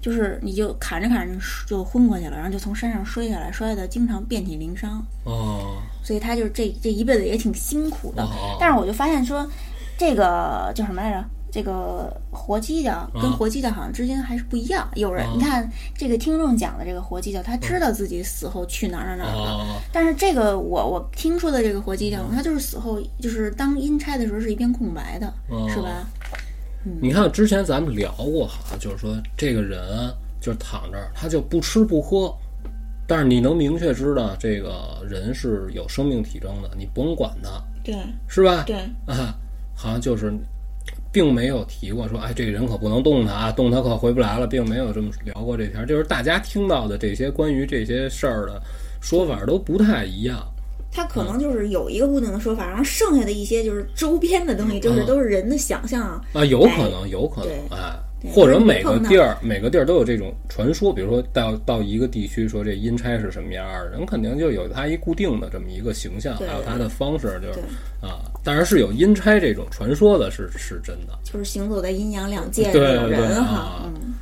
S2: 就是你就砍着砍着就昏过去了，然后就从山上摔下来，摔的经常遍体鳞伤。
S1: 哦
S2: 所以他就是这这一辈子也挺辛苦的。
S1: 哦
S2: 但是我就发现说，这个叫什么来着？这个活犄角跟活犄角好像之间还是不一样。有人、
S1: 啊。
S2: 你看这个听众讲的这个活犄角，他知道自己死后去哪儿哪儿哪儿但是这个我我听说的这个活犄角，他就是死后就是当阴差的时候是一片空白的，
S1: 哦
S2: 是吧？
S1: 你看之前咱们聊过，好像就是说这个人就是躺这儿，他就不吃不喝，但是你能明确知道这个人是有生命体征的，你不用管他，
S2: 对。
S1: 是吧？
S2: 对，
S1: 啊，好像就是，并没有提过说，哎，这个人可不能动他啊，动他可回不来了，并没有这么聊过这条。就是大家听到的这些关于这些事儿的说法都不太一样。
S2: 他可能就是有一个固定的说法，然后剩下的一些就是周边的东西，就是
S1: 嗯
S2: 都是人的想象。
S1: 啊，有可能，有可能，
S2: 对
S1: 哎
S2: 对，
S1: 或者每个地儿每个地儿都有这种传说，比如说到到一个地区，说这阴差是什么样儿，人肯定就有他一固定的这么一个形象，还有他的方式，就是啊，当然是有阴差这种传说的，是是真的。
S2: 就是行走在阴阳两界的
S1: 对对
S2: 人哈
S1: 啊，
S2: 嗯，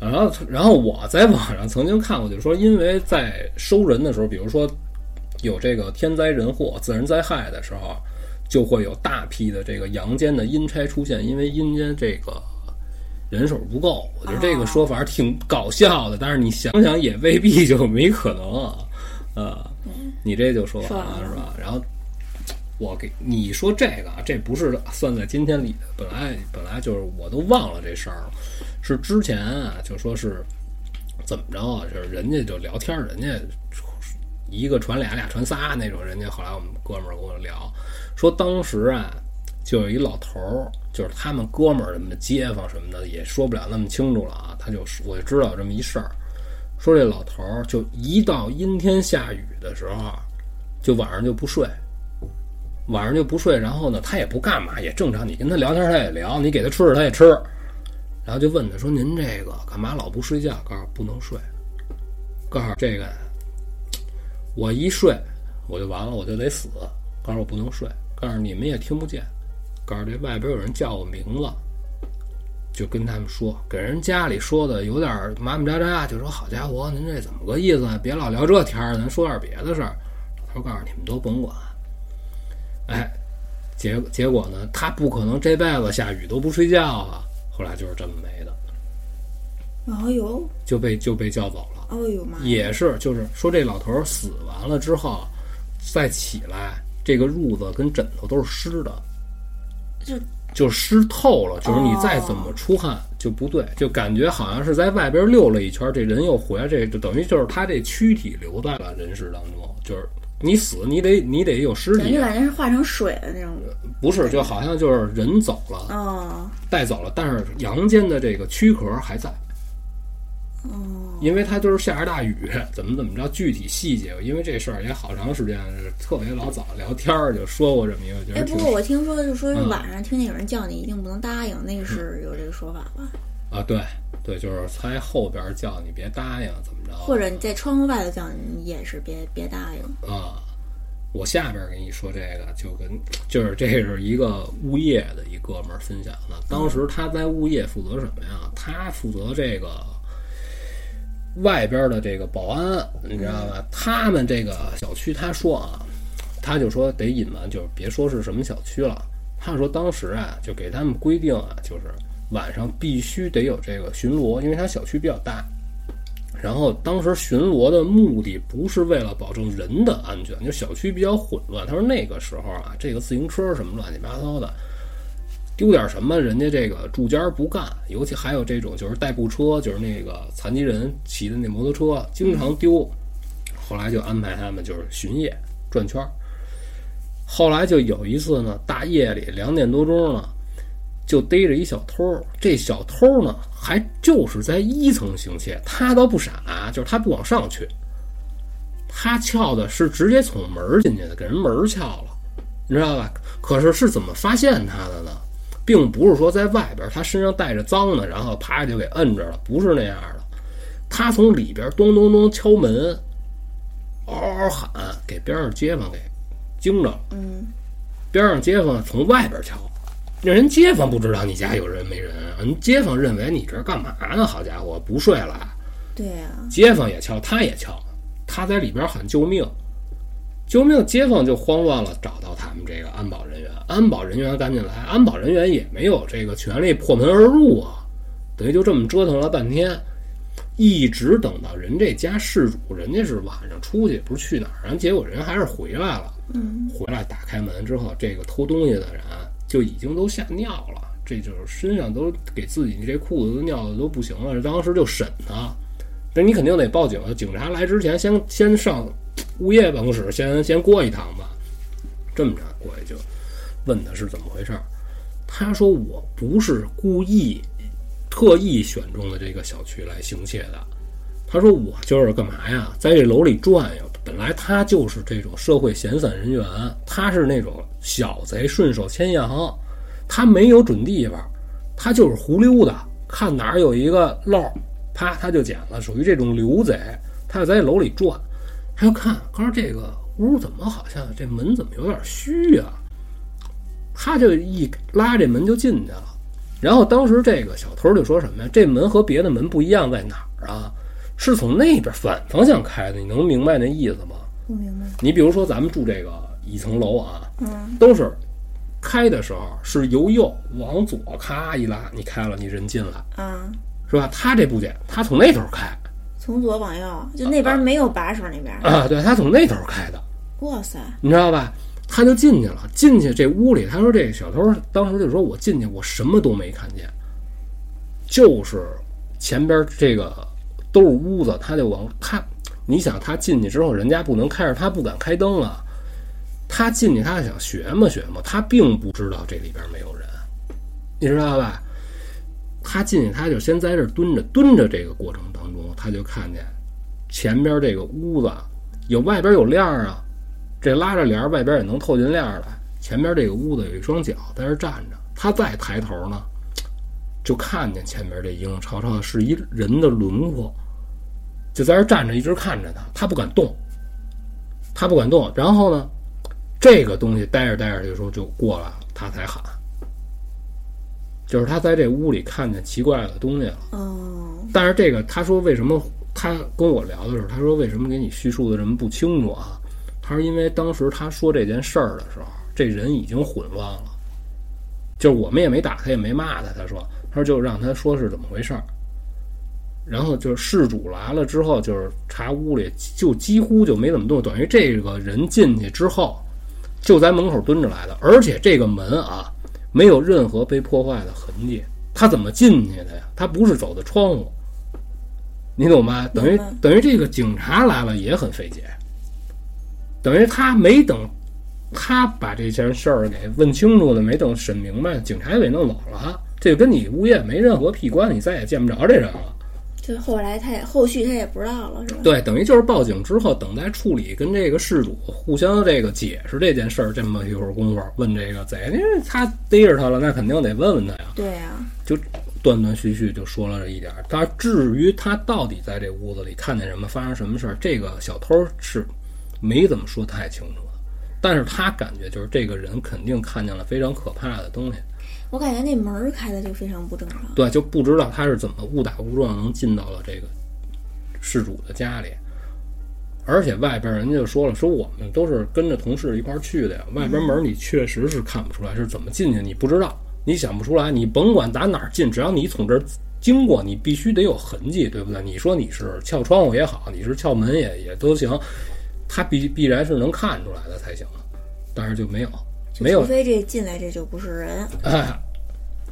S1: 然后，然后我在网上曾经看过，就是说，因为在收人的时候，比如说有这个天灾人祸、自然灾害的时候，就会有大批的这个阳间的阴差出现，因为阴间这个人手不够。我觉得这个说法挺搞笑的，但是你想想也未必就没可能啊。呃，你这就说完了是吧？然后我给你说这个啊，这不是算在今天里的，本来本来就是我都忘了这事儿了，是之前啊就说是怎么着啊，就是人家就聊天儿，人家一个传俩，俩传仨那种，人家后来我们哥们儿跟我聊，说当时啊就有一老头儿，就是他们哥们儿什么的街坊什么的也说不了那么清楚了啊，他就我就知道有这么一事儿，说这老头儿就一到阴天下雨的时候，就晚上就不睡。晚上就不睡，然后呢，他也不干嘛，也正常。你跟他聊天，他也聊；你给他吃的，他也吃。然后就问他说：“您这个干嘛老不睡觉？”告诉不能睡。告诉这个，我一睡我就完了，我就得死。告诉我不能睡。告诉你们也听不见。告诉这外边有人叫我名字，就跟他们说，给人家里说的有点麻麻喳喳，就说：“好家伙，您这怎么个意思啊？别老聊这天儿，咱说点别的事儿。”他说：“告诉你们都甭管。”哎，结结果呢，他不可能这辈子下雨都不睡觉啊。后来就是这么没的，
S2: 哎呦，
S1: 就被就被叫走了。
S2: 哎呦妈！
S1: 也是，就是说这老头儿死完了之后，再起来，这个褥子跟枕头都是湿的，
S2: 就
S1: 就湿透了。就是你再怎么出汗就不对，就感觉好像是在外边溜了一圈，这人又回来，这就等于就是他这躯体留在了人世当中。就是你死，你得你得有尸体
S2: 感觉，感觉是化成水的那种。
S1: 不是就好像就是人走了，
S2: 哦
S1: 带走了，但是阳间的这个躯壳还在。
S2: 哦，
S1: 因为他就是下着大雨，[LAUGHS] 怎么怎么着，具体细节，因为这事儿也好长时间，特别老早聊天儿就说过这么一个，觉
S2: 哎，不过我听说就说是
S1: 嗯
S2: 晚上听见有人叫你，一定不能答应，那个是有这个说法吧？
S1: 啊，对对，就是猜后边叫你别答应，怎么着，
S2: 或者你在窗户外头叫你，你也是别别答应。
S1: 啊，我下边给你说这个，就跟就是这是一个物业的一哥们儿分享的，当时他在物业负责什么呀？他负责这个外边的这个保安，你知道吧？他们这个小区，他说啊，他就说得隐瞒，就是别说是什么小区了。他说当时啊，就给他们规定啊，就是晚上必须得有这个巡逻，因为他小区比较大。然后当时巡逻的目的不是为了保证人的安全，就小区比较混乱。他说那个时候啊，这个自行车什么乱七八糟的，丢点什么人家这个住家不干，尤其还有这种就是代步车，就是那个残疾人骑的那摩托车经常丢。后来就安排他们就是巡夜转圈。后来就有一次呢，大夜里两点多钟呢，就逮着一小偷。这小偷呢，还就是在一层行窃，他倒不傻，就是他不往上去，他撬的是直接从门进去的，给人门撬了，你知道吧？可是是怎么发现他的呢？并不是说在外边他身上带着脏的，然后啪就给摁着了，不是那样的。他从里边咚咚咚敲门，嗷嗷喊，给边上街坊给惊着了。
S2: 嗯，
S1: 边上街坊从外边敲，那人街坊不知道你家有人没人，人街坊认为你这干嘛呢？好家伙，不睡了。
S2: 对呀、
S1: 街坊也敲，他也敲，他在里边喊救命，救命！街坊就慌乱了，找到他们这个安保人员，安保人员赶紧来，安保人员也没有这个权利破门而入啊，等于就这么折腾了半天，一直等到人这家事主，人家是晚上出去，不是去哪儿，然后结果人还是回来了，
S2: 嗯，
S1: 回来打开门之后，这个偷东西的人就已经都吓尿了，这就是身上都给自己这裤子都尿的都不行了，当时就审他。那你肯定得报警啊！警察来之前先，先上物业办公室，先先过一趟吧。这么着过去就问他是怎么回事儿，他说我不是故意、特意选中的这个小区来行窃的。他说我就是干嘛呀，在这楼里转悠。本来他就是这种社会闲散人员，他是那种小贼顺手牵羊，他没有准地方，他就是胡溜达，看哪儿有一个漏。啪，他就捡了，属于这种流贼。他就在楼里转，他就看，他说这个屋怎么好像这门怎么有点虚啊？他就一拉这门就进去了。然后当时这个小偷就说什么呀？这门和别的门不一样在哪儿啊？是从那边反方向开的，你能明白那意思吗？
S2: 不明白。
S1: 你比如说咱们住这个一层楼啊，
S2: 嗯，
S1: 都是开的时候是由右往左咔一拉，你开了，你人进来。
S2: 啊，
S1: 是吧？他这不简，他从那头开
S2: 从左往右，就那边没有把手那边。
S1: 啊，对他从那头开的，
S2: 哇塞，
S1: 你知道吧？他就进去了，进去这屋里，他说这小偷当时就说：“我进去，我什么都没看见，就是前边这个都是屋子，他就往他，你想他进去之后，人家不能开着，他不敢开灯啊。他进去，他想学嘛学嘛，他并不知道这里边没有人，你知道吧？他进去，他就先在这蹲着，蹲着这个过程当中，他就看见前边这个屋子有外边有帘儿啊，这拉着帘儿，外边也能透进帘儿来。前边这个屋子有一双脚在这站着，他再抬头呢，就看见前边这影影绰绰的是一人的轮廓，就在这站着，一直看着他，他不敢动，他不敢动。然后呢，这个东西待着待着的时候就过了，他才喊。就是他在这屋里看见奇怪的东西了，
S2: 哦，
S1: 但是这个他说为什么他跟我聊的时候，他说为什么给你叙述的这么不清楚啊？他说因为当时他说这件事儿的时候，这人已经混乱了，就是我们也没打他，也没骂他。他说，他说就让他说是怎么回事儿。然后就是事主来了之后，就是查屋里，就几乎就没怎么动，等于这个人进去之后就在门口蹲着来的，而且这个门啊没有任何被破坏的痕迹，他怎么进去的呀？他不是走的窗户，你懂吗？等于等于这个警察来了也很费解，等于他没等他把这件事儿给问清楚了，没等审明白，警察也给弄走了，这个跟你物业没任何屁关系，再也见不着这人了。
S2: 就后来他也后续他也不知道了，是吧？
S1: 对，等于就是报警之后，等待处理跟这个事主互相这个解释这件事儿，这么一会儿功夫，问这个贼，因为他逮着他了，那肯定得问问他呀。
S2: 对呀、
S1: 就断断续续就说了这一点儿。他至于他到底在这屋子里看见什么，发生什么事儿，这个小偷是没怎么说太清楚的。但是他感觉就是这个人肯定看见了非常可怕的东西，
S2: 我感觉那门儿开的就非常不正常。
S1: 对，就不知道他是怎么误打误撞能进到了这个事主的家里。而且外边人家就说了，说我们都是跟着同事一块儿去的呀，外边门你确实是看不出来是怎么进去，你不知道，你想不出来，你甭管打哪儿进，只要你从这儿经过，你必须得有痕迹，对不对？你说你是撬窗户也好，你是撬门也也都行，他必必然是能看出来的才行，但是就没有，没有
S2: 除，非这进来这就不是人。
S1: 哎，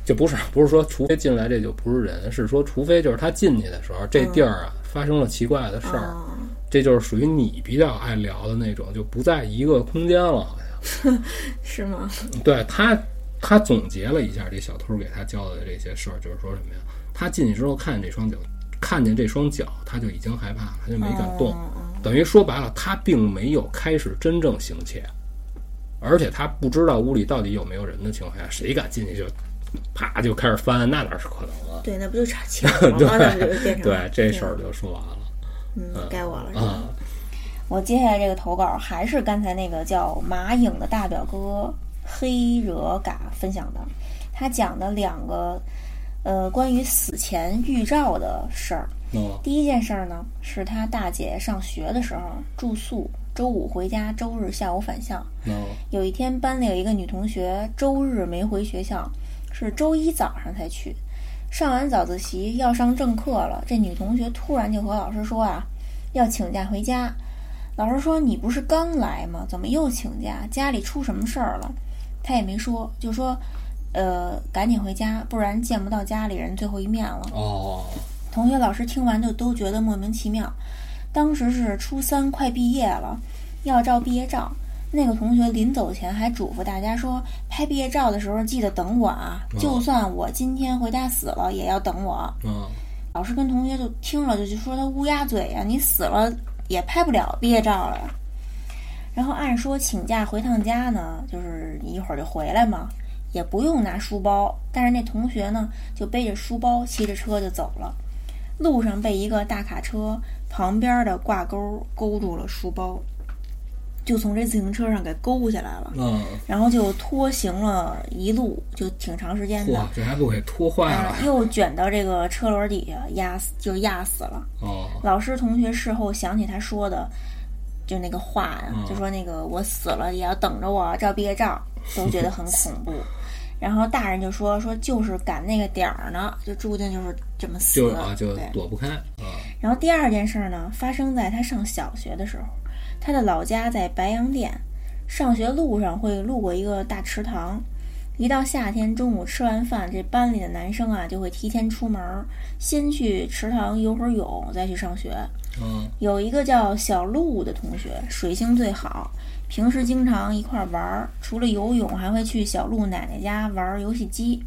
S1: 就不是不是说除非进来这就不是人，是说除非就是他进去的时候，这地儿啊发生了奇怪的事儿，
S2: 哦，
S1: 这就是属于你比较爱聊的那种，就不在一个空间了，好像。[LAUGHS]
S2: 是吗？
S1: 对他，他总结了一下这小偷给他交代的这些事儿，就是说什么呀？他进去之后看见这双脚，看见这双脚，他就已经害怕了，他就没敢动。等于说白了，他并没有开始真正行窃，而且他不知道屋里到底有没有人的情况下，谁敢进去就啪就开始翻？那哪是可能啊？
S2: 对，那不就差钱了 [LAUGHS] 吗？
S1: 对，这事儿就说完了
S2: 嗯，该我了是吧？
S1: 啊。
S2: 我接下来这个投稿还是刚才那个叫马影的大表哥黑惹嘎分享的，他讲的两个呃关于死前预兆的事儿。
S1: 哦
S2: 第一件事儿呢，是他大姐上学的时候住宿，周五回家，周日下午返校。
S1: 哦
S2: 有一天班里有一个女同学周日没回学校，是周一早上才去。上完早自习要上正课了，这女同学突然就和老师说啊，要请假回家。老师说：“你不是刚来吗？怎么又请假？家里出什么事儿了？”她也没说，就说：“呃，赶紧回家，不然见不到家里人最后一面了。”
S1: 哦
S2: 同学、老师听完就都觉得莫名其妙。当时是初三，快毕业了，要照毕业照。那个同学临走前还嘱咐大家说，拍毕业照的时候记得等我啊，
S1: 哦
S2: 就算我今天回家死了，也要等我。
S1: 嗯
S2: 老师跟同学就听了，就就说他乌鸦嘴呀、你死了也拍不了毕业照了。然后按说请假回趟家呢，就是一会儿就回来嘛，也不用拿书包。但是那同学呢，就背着书包骑着车就走了，路上被一个大卡车旁边的挂钩勾住了书包，就从这自行车上给勾下来了，
S1: 嗯，
S2: 然后就拖行了一路，就挺长时间的
S1: 嚯，。这还不给拖坏了
S2: 啊，？又卷到这个车轮底下，压死就压死了。
S1: 哦
S2: 老师同学事后想起他说的，就那个话呀，
S1: 嗯
S2: 就说那个我死了也要等着我照毕业照，都觉得很恐怖。然后大人就说说就是赶那个点儿呢，就注定就是这么死了。
S1: 就啊就。躲不开啊
S2: 然后第二件事呢，发生在他上小学的时候，他的老家在白洋淀，上学路上会路过一个大池塘。一到夏天，中午吃完饭，这班里的男生啊就会提前出门儿，先去池塘游会儿泳，再去上学。
S1: 嗯
S2: 有一个叫小鹿的同学，水性最好，平时经常一块儿玩儿，除了游泳，还会去小鹿奶奶家玩儿游戏机。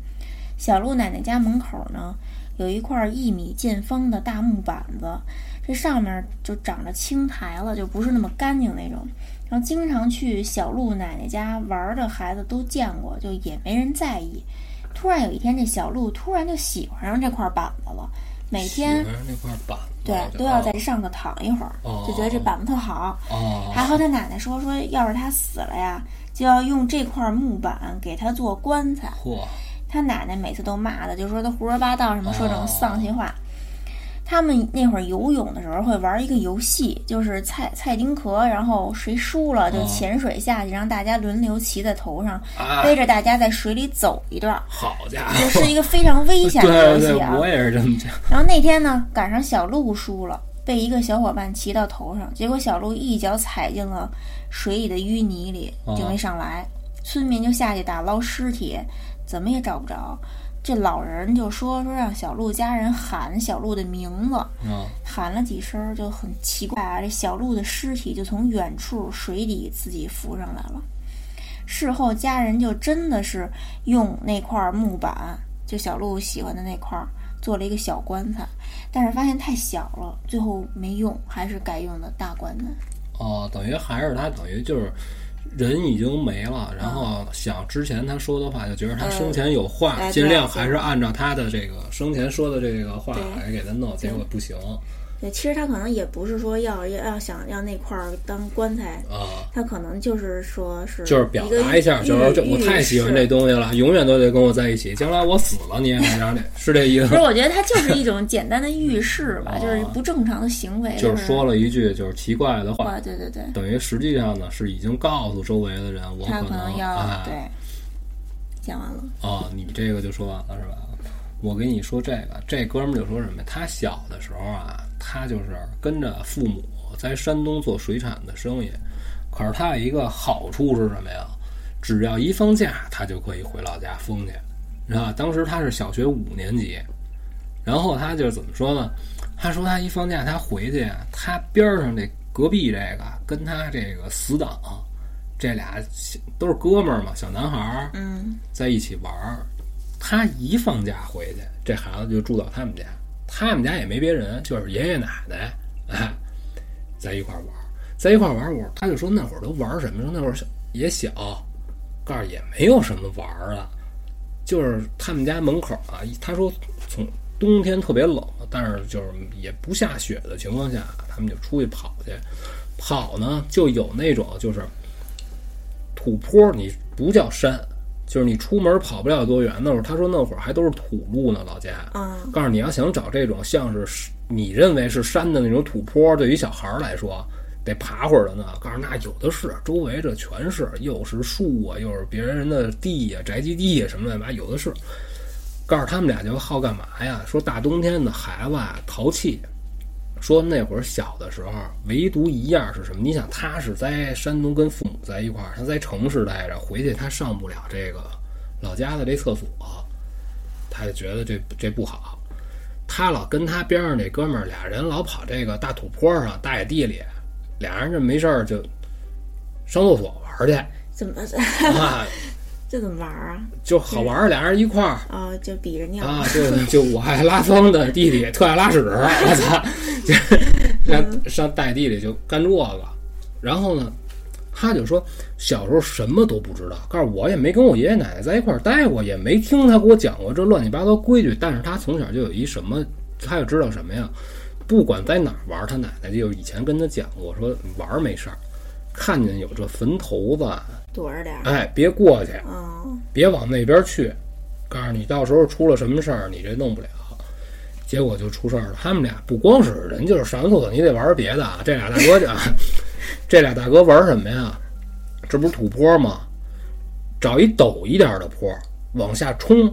S2: 小鹿奶奶家门口呢，有一块一米见方的大木板子，这上面就长着青苔了，就不是那么干净那种。然后经常去小鹿奶奶家玩儿的孩子都见过，就也没人在意。突然有一天，这小鹿突然就喜欢上这块板子了，每天对都要在上头躺一会儿，
S1: 哦
S2: 就觉得这板子特好。
S1: 哦
S2: 还和他奶奶说说，要是他死了呀，就要用这块木板给他做棺材。
S1: 嚯
S2: 他奶奶每次都骂他，就说他胡说八道，什么说这种
S1: 哦
S2: 丧气话。他们那会儿游泳的时候会玩一个游戏，就是菜菜丁壳，然后谁输了就
S1: 哦
S2: 潜水下去，让大家轮流骑在头上，
S1: 啊
S2: 背着大家在水里走一段儿，
S1: 好家伙！
S2: 这是一个非常危险的游戏啊。
S1: 我也是这么讲。
S2: 然后那天呢，赶上小鹿输了，被一个小伙伴骑到头上，结果小鹿一脚踩进了水里的淤泥里，
S1: 哦
S2: 就没上来。村民就下去打捞尸体，怎么也找不着。这老人就说说让小鹿家人喊小鹿的名字，
S1: 嗯
S2: 喊了几声就很奇怪啊，这小鹿的尸体就从远处水底自己浮上来了。事后家人就真的是用那块木板，就小鹿喜欢的那块儿，做了一个小棺材，但是发现太小了，最后没用，还是改用的大棺材。
S1: 哦，等于还是他等于就是人已经没了，然后想之前他说的话，就觉得他生前有话，
S2: 哎
S1: 尽量还是按照他的这个生前说的这个话来给他弄，结果不行。
S2: 对，其实他可能也不是说要要要想要那块儿当棺材，
S1: 啊。
S2: 他可能就是说是
S1: 就是表达一下，就是这我太喜欢这东西了，永远都得跟我在一起，将来我死了你也得让这，是这意思
S2: 不是。[LAUGHS] 我觉得他就是一种简单的预示吧，
S1: 哦
S2: 就是不正常的行为，
S1: 就是说了一句就是奇怪的话，
S2: 对对对，
S1: 等于实际上呢是已经告诉周围的人，我
S2: 他可
S1: 能
S2: 能要。讲完了，
S1: 哦，你这个就说完了是吧？我给你说这个，这哥们儿就说什么？他小的时候啊，他就是跟着父母在山东做水产的生意。可是他有一个好处是什么呀？只要一放假，他就可以回老家疯去，知道？当时他是小学五年级，然后他就怎么说呢？他说他一放假他回去，他边上这隔壁这个跟他这个死党，这俩都是哥们儿嘛，小男孩儿，在一起玩儿。他一放假回去，这孩子就住到他们家，他们家也没别人，就是爷爷奶奶，哎，在一块玩，在一块玩。我他就说那会儿都玩什么？说那会儿小也小，告诉也没有什么玩的，就是他们家门口啊。他说从冬天特别冷，但是就是也不下雪的情况下，他们就出去跑去。跑呢，就有那种就是土坡，你不叫山，就是你出门跑不了多远。那会儿他说那会儿还都是土路呢，老家。
S2: 啊，
S1: 告诉你要想找这种像是你认为是山的那种土坡，对于小孩儿来说得爬会儿的呢。告诉那有的是，周围这全是，又是树啊，又是别人的地呀、宅基地呀什么的吧，有的是。告诉他们俩就好干嘛呀？说大冬天的孩子啊淘气，说那会儿小的时候，唯独一样是什么？你想他是在山东跟父母在一块儿，他在城市待着，回去他上不了这个老家的这厕所，他就觉得这这不好。他老跟他边上那哥们儿俩人老跑这个大土坡上、大野地里，俩人这没事儿就上厕所玩儿去
S2: 怎么
S1: 啊，
S2: 这怎么玩儿啊？
S1: 就好玩儿，俩人一块儿。
S2: 哦，就比着尿，
S1: 啊，就就我爱拉风的弟弟特爱拉屎，我操，就 [LAUGHS] 上上大地里就干这个，然后呢，他就说小时候什么都不知道，告诉我也没跟我爷爷奶奶在一块儿待过，也没听他给我讲过这乱七八糟规矩，但是他从小就有一什么，他就知道什么呀，不管在哪儿玩，他奶奶就以前跟他讲过，说玩儿没事儿，看见有这坟头子，
S2: 躲着点儿。
S1: 哎，别过去，
S2: 哦，
S1: 别往那边去，告诉你到时候出了什么事儿，你这弄不了。结果就出事儿了。他们俩不光是人，就是上完厕所你得玩儿别的啊。这俩大哥啊，[LAUGHS] 这俩大哥玩什么呀？这不是土坡吗？找一陡一点的坡往下冲，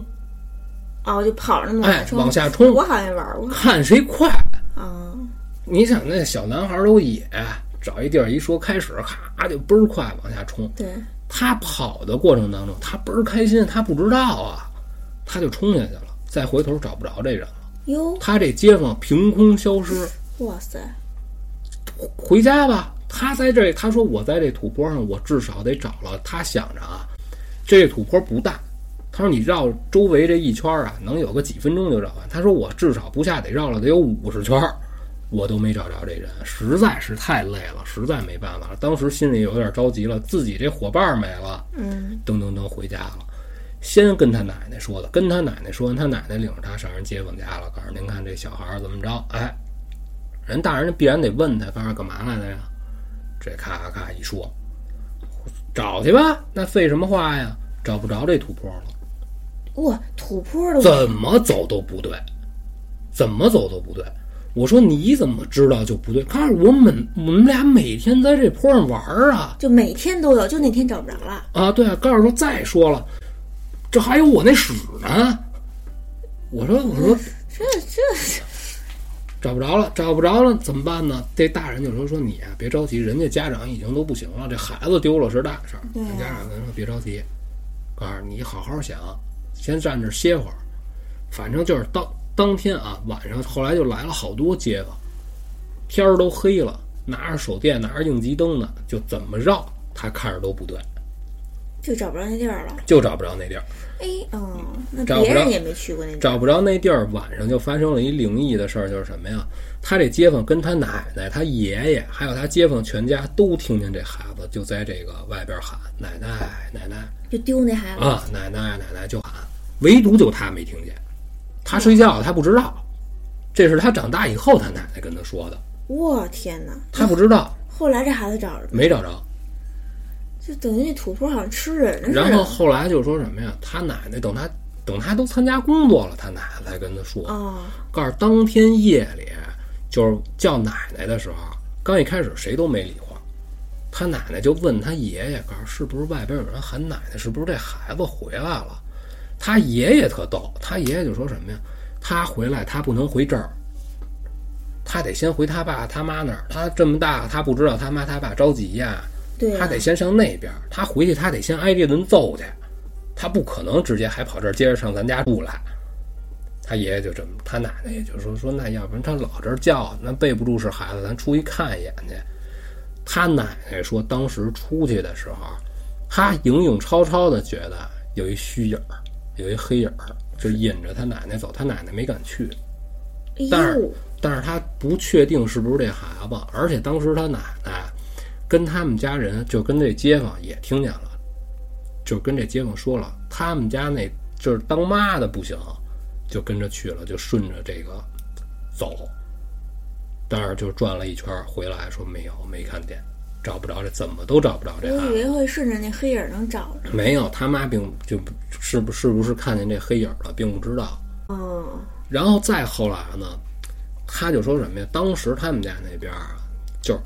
S2: 哦，就跑着那么
S1: 哎，往下冲，
S2: 我好像玩过
S1: 看谁快。
S2: 啊。
S1: 你想那小男孩都野，找一地儿一说开始，咔就倍儿快往下冲。
S2: 对，
S1: 他跑的过程当中，他倍儿开心，他不知道啊，他就冲下去了，再回头找不着这人了。
S2: 哟，
S1: 他这街坊凭空消失，
S2: 哇塞，
S1: 回家吧。他在这，他说我在这土坡上，我至少得找了。他想着啊，这土坡不大，他说你绕周围这一圈啊，能有个几分钟就绕完。他说我至少不下得绕了得有五十圈，我都没找着这人，实在是太累了，实在没办法了。当时心里有点着急了，自己这伙伴没了，
S2: 嗯，
S1: 噔噔噔回家了。先跟他奶奶说的，跟他奶奶说完，他奶奶领着他上人街坊家了，告诉您看这小孩儿怎么着？哎，人大人必然得问他，告诉干嘛来的呀？这咔咔咔一说，找去吧，那废什么话呀？找不着这土坡了，
S2: 哇，土坡都
S1: 怎么走都不对，怎么走都不对。我说你怎么知道就不对？告诉我们我们俩每天在这坡上玩儿啊，
S2: 就每天都有，就那天找不着了。
S1: 啊，对啊，告诉说再说了，这还有我那屎呢。我说我说
S2: 这这 [LAUGHS]
S1: 找不着了，找不着了，怎么办呢？这大人就说说你啊，别着急，人家家长已经都不行了，这孩子丢了是大事儿。家长跟他说别着急，告诉你好好想，先站这儿歇会儿。反正就是当当天啊，晚上后来就来了好多街坊，天儿都黑了，拿着手电，拿着应急灯呢，就怎么绕，他看着都不对，
S2: 就找不着那地儿了。
S1: 就找不着那地儿。
S2: 哎，哦，那别人也没去过那地儿。
S1: 找不着那地儿，晚上就发生了一灵异的事儿，就是什么呀？他这街坊跟他奶奶、他爷爷，还有他街坊全家都听见这孩子就在这个外边喊“奶奶，奶奶
S2: 就丢那孩”子。
S1: 啊，奶奶，奶奶就喊，唯独就他没听见。他睡觉，他不知道，这是他长大以后他奶奶跟他说的，
S2: 我天哪！
S1: 他不知道，
S2: 后来这孩子找着没？
S1: 找着。
S2: 就等于那土坡好像吃人似的。
S1: 然后后来就说什么呀？他奶奶等他等他都参加工作了，他奶奶才跟他说，
S2: 哦，
S1: 告诉当天夜里就是叫奶奶的时候，刚一开始谁都没理会，他奶奶就问他爷爷，告诉是不是外边有人喊奶奶，是不是这孩子回来了？他爷爷特逗，他爷爷就说什么呀？他回来他不能回这儿，他得先回他爸他妈那儿。他这么大，他不知道他妈他爸着急呀，
S2: 对啊
S1: 他得先上那边，他回去他得先挨这顿揍去，他不可能直接还跑这儿接着上咱家住来。他爷爷就这么，他奶奶也就说说，那要不然他老这儿叫，那备不住是孩子，咱出去看一眼去。他奶奶说，当时出去的时候，他影影绰绰的觉得有一虚影儿，有一黑影儿，就引着他奶奶走，他奶奶没敢去。
S2: 哎
S1: 但是，但是他不确定是不是这孩子，而且当时他奶奶跟他们家人，就跟这街坊也听见了，就跟这街坊说了，他们家那就是当妈的不行，就跟着去了，就顺着这个走，但是就转了一圈回来说没有，没看见，找不着这，怎么都找不着这。
S2: 我以为会顺着那黑影儿能找着。
S1: 没有，他妈并就是不是不是看见这黑影儿了，并不知道。
S2: 哦，
S1: 然后再后来呢，他就说什么呀？当时他们家那边儿啊，就是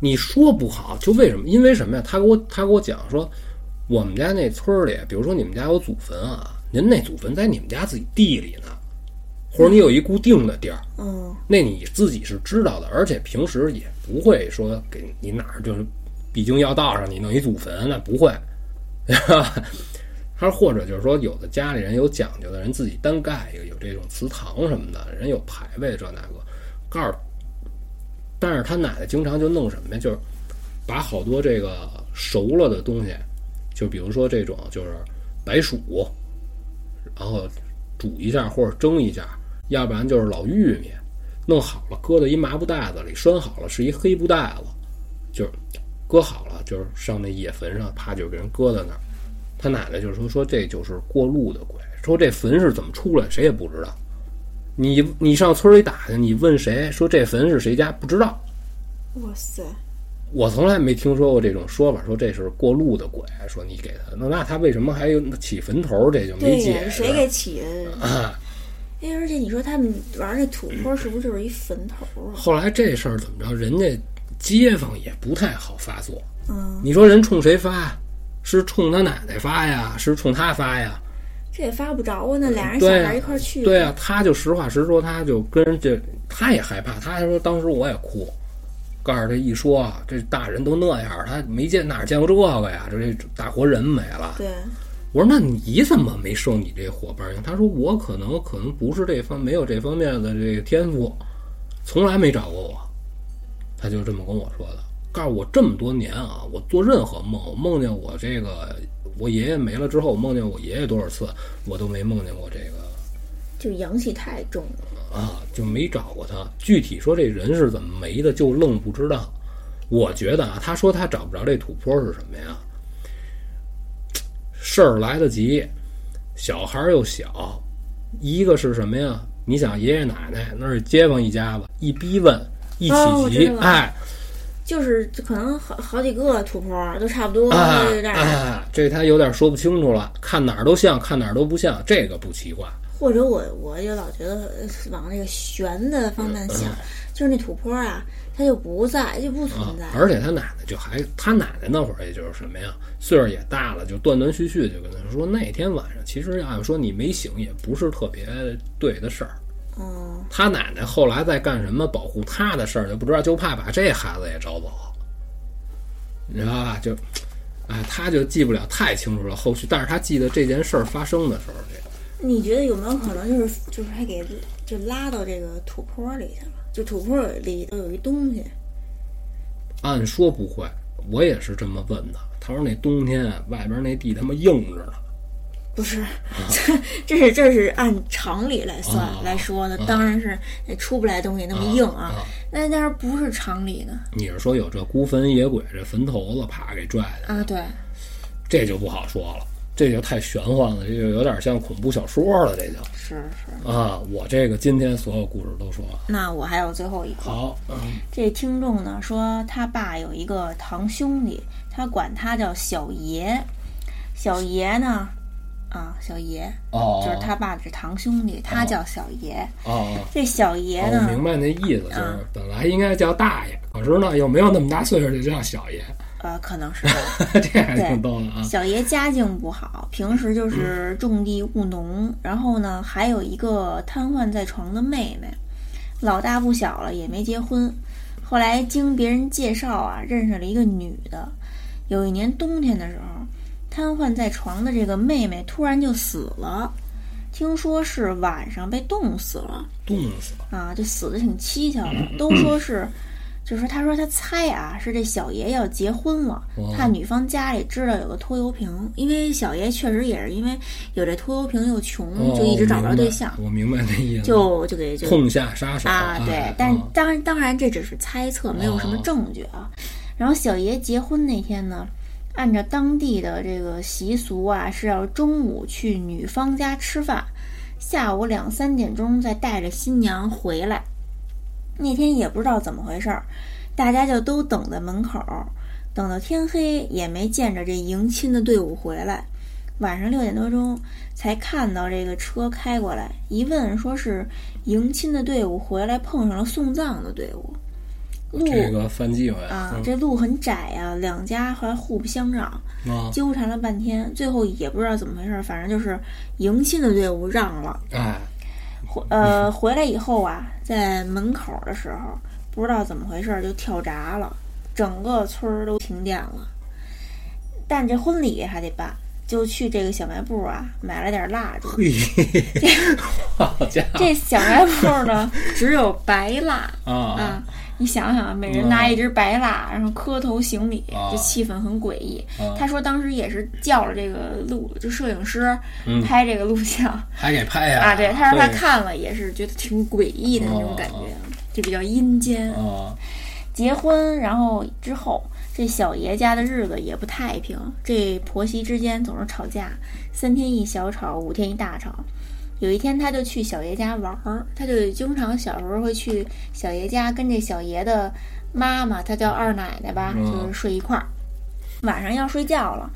S1: 你说不好，就为什么？因为什么呀？他给我他给我讲说，我们家那村里，比如说你们家有祖坟啊，您那祖坟在你们家自己地里呢，或者你有一固定的地儿，
S2: 嗯，
S1: 那你自己是知道的，而且平时也不会说给你哪儿就是必经要道上你弄一祖坟，那不会。[LAUGHS] 他说或者就是说，有的家里人有讲究的人自己单盖一个，有这种祠堂什么的，人有牌位这那个，告诉。但是他奶奶经常就弄什么呀？就是把好多这个熟了的东西，就比如说这种就是白薯，然后煮一下或者蒸一下，要不然就是老玉米，弄好了搁到一麻布袋子里，拴好了是一黑布袋子，就是搁好了，就是上那野坟上，啪就给人搁在那儿。他奶奶就说说这就是过路的鬼，说这坟是怎么出来，谁也不知道。你你上村里打听，你问谁说这坟是谁家，不知道。
S2: 哇塞，
S1: 我从来没听说过这种说法，说这是过路的鬼，说你给他，那那他为什么还有起坟头？这就没解释。
S2: 谁给起的？
S1: 啊？[LAUGHS]
S2: 哎，而且你说他们玩那土坡是不是就是一坟头啊？
S1: 后来这事儿怎么着？人家街坊也不太好发作。
S2: 嗯，
S1: 你说人冲谁发？是冲他奶奶发呀？是冲他发呀？
S2: 这也发不着啊，那俩人小
S1: 对啊
S2: 孩一块儿去。
S1: 对啊，他就实话实说，他就跟人这，他也害怕。他还说当时我也哭，告诉他一说啊，这大人都那样，他没见哪儿见过这个呀？这这大活人没了。
S2: 对，
S1: 我说那你怎么没受你这伙伴影响？他说我可能可能不是这方没有这方面的这个天赋，从来没找过我。他就这么跟我说的，告诉我这么多年啊，我做任何梦，我梦见我这个我爷爷没了之后，我梦见我爷爷多少次，我都没梦见过这个
S2: 就阳气太重了。
S1: 啊，就没找过他。具体说这人是怎么没的，就愣不知道。我觉得啊，他说他找不着这土坡是什么呀？事儿来得及，小孩儿又小，一个是什么呀？你想爷爷奶奶那是街坊一家子，一逼问一起急，哎
S2: 就是可能好好几个土坡都差不多，
S1: 哎
S2: 有点儿，
S1: 哎，这他有点说不清楚了，看哪儿都像，看哪儿都不像，这个不奇怪。
S2: 或者我我就老觉得呃往那个悬的方面想，就是那土坡啊，它就不在，就不存
S1: 啊
S2: 在。，
S1: 而且他奶奶就还，他奶奶那会儿也就是什么呀，岁数也大了，就断断续续就跟他说，那天晚上其实按说你没醒也不是特别对的事儿。
S2: 嗯，
S1: 他奶奶后来在干什么保护他的事儿就不知道，就怕把这孩子也找走，你知道吧？就，哎，他就记不了太清楚了后续，但是他记得这件事儿发生的时候，这个
S2: 你觉得有没有可能就是就是还给就拉到这个土坡里去了？就土坡里头有一东西，
S1: 按说不会，我也是这么问的。他说那冬天啊外边那地他妈硬着呢。
S2: 不是，[LAUGHS] 这是这是按常理来算、
S1: 啊
S2: 来说的，当然是也出不来东西那么硬啊。
S1: 啊
S2: 那但是不是常理呢
S1: 你是说有这孤坟野鬼，这坟头子啪给拽的，
S2: 啊？对，
S1: 这就不好说了。这就太玄幻了，这就有点像恐怖小说了，这就是
S2: 是。
S1: 啊。我这个今天所有故事都说完，
S2: 那我还有最后一个。
S1: 好，嗯
S2: 这听众呢说他爸有一个堂兄弟，他管他叫小爷。小爷呢，啊，小爷
S1: 哦，
S2: 就是他爸是堂兄弟，他叫小爷。
S1: 哦。
S2: 这小爷
S1: 哦，我，明白那意思，就是
S2: 啊
S1: 本来应该叫大爷，可是呢又没有那么大岁数，就叫小爷，
S2: 呃，可能是 [LAUGHS] 吧。
S1: 这还挺逗的啊。
S2: 小爷家境不好，平时就是种地务农，然后呢还有一个瘫痪在床的妹妹，老大不小了也没结婚。后来经别人介绍啊，认识了一个女的。有一年冬天的时候，瘫痪在床的这个妹妹突然就死了，听说是晚上被冻死了
S1: 冻死了，
S2: 啊，就死的挺蹊跷的，[CLEARS THROAT] 都说是。就是他说他猜啊，是这小爷要结婚了，
S1: 哦
S2: 怕女方家里知道有个拖油瓶，因为小爷确实也是因为有这拖油瓶又穷，
S1: 哦
S2: 就一直找不着对象，
S1: 我明白那意思，[LAUGHS]
S2: 就就给就
S1: 痛下杀手
S2: 啊，对
S1: 哎，
S2: 但
S1: 啊
S2: 当然当然这只是猜测，没有什么
S1: 哦
S2: 证据啊。然后小爷结婚那天呢，按照当地的这个习俗啊，是要中午去女方家吃饭，下午两三点钟再带着新娘回来。那天也不知道怎么回事儿，大家就都等在门口，等到天黑也没见着这迎亲的队伍回来。晚上六点多钟才看到这个车开过来，一问说是迎亲的队伍回来碰上了送葬的队伍。路
S1: 这个犯忌讳
S2: 啊，
S1: 嗯
S2: 这路很窄啊，两家还互不相让，
S1: 啊，
S2: 纠缠了半天，最后也不知道怎么回事，反正就是迎亲的队伍让了。
S1: 哎，
S2: 回呃回来以后啊，在门口的时候，不知道怎么回事就跳闸了，整个村儿都停电了。但这婚礼还得办，就去这个小卖部啊买了点蜡烛。这小卖部呢只有白蜡
S1: 啊
S2: 啊，你想想，每人拿一只白蜡，然后磕头行礼，
S1: 啊
S2: 这气氛很诡异。
S1: 啊
S2: 他说当时也是叫了这个录，就摄影师
S1: 嗯
S2: 拍这个录像。[LAUGHS]
S1: 还给拍呀
S2: 啊，对，他说他看了也是觉得挺诡异的那种感觉，就比较阴间。
S1: 啊
S2: 结婚，然后之后，这小爷家的日子也不太平，这婆媳之间总是吵架，三天一小吵，五天一大吵。有一天，他就去小爷家玩儿，他就经常小时候会去小爷家跟这小爷的妈妈，她叫二奶奶吧，
S1: 嗯
S2: 就是睡一块儿。晚上要睡觉了，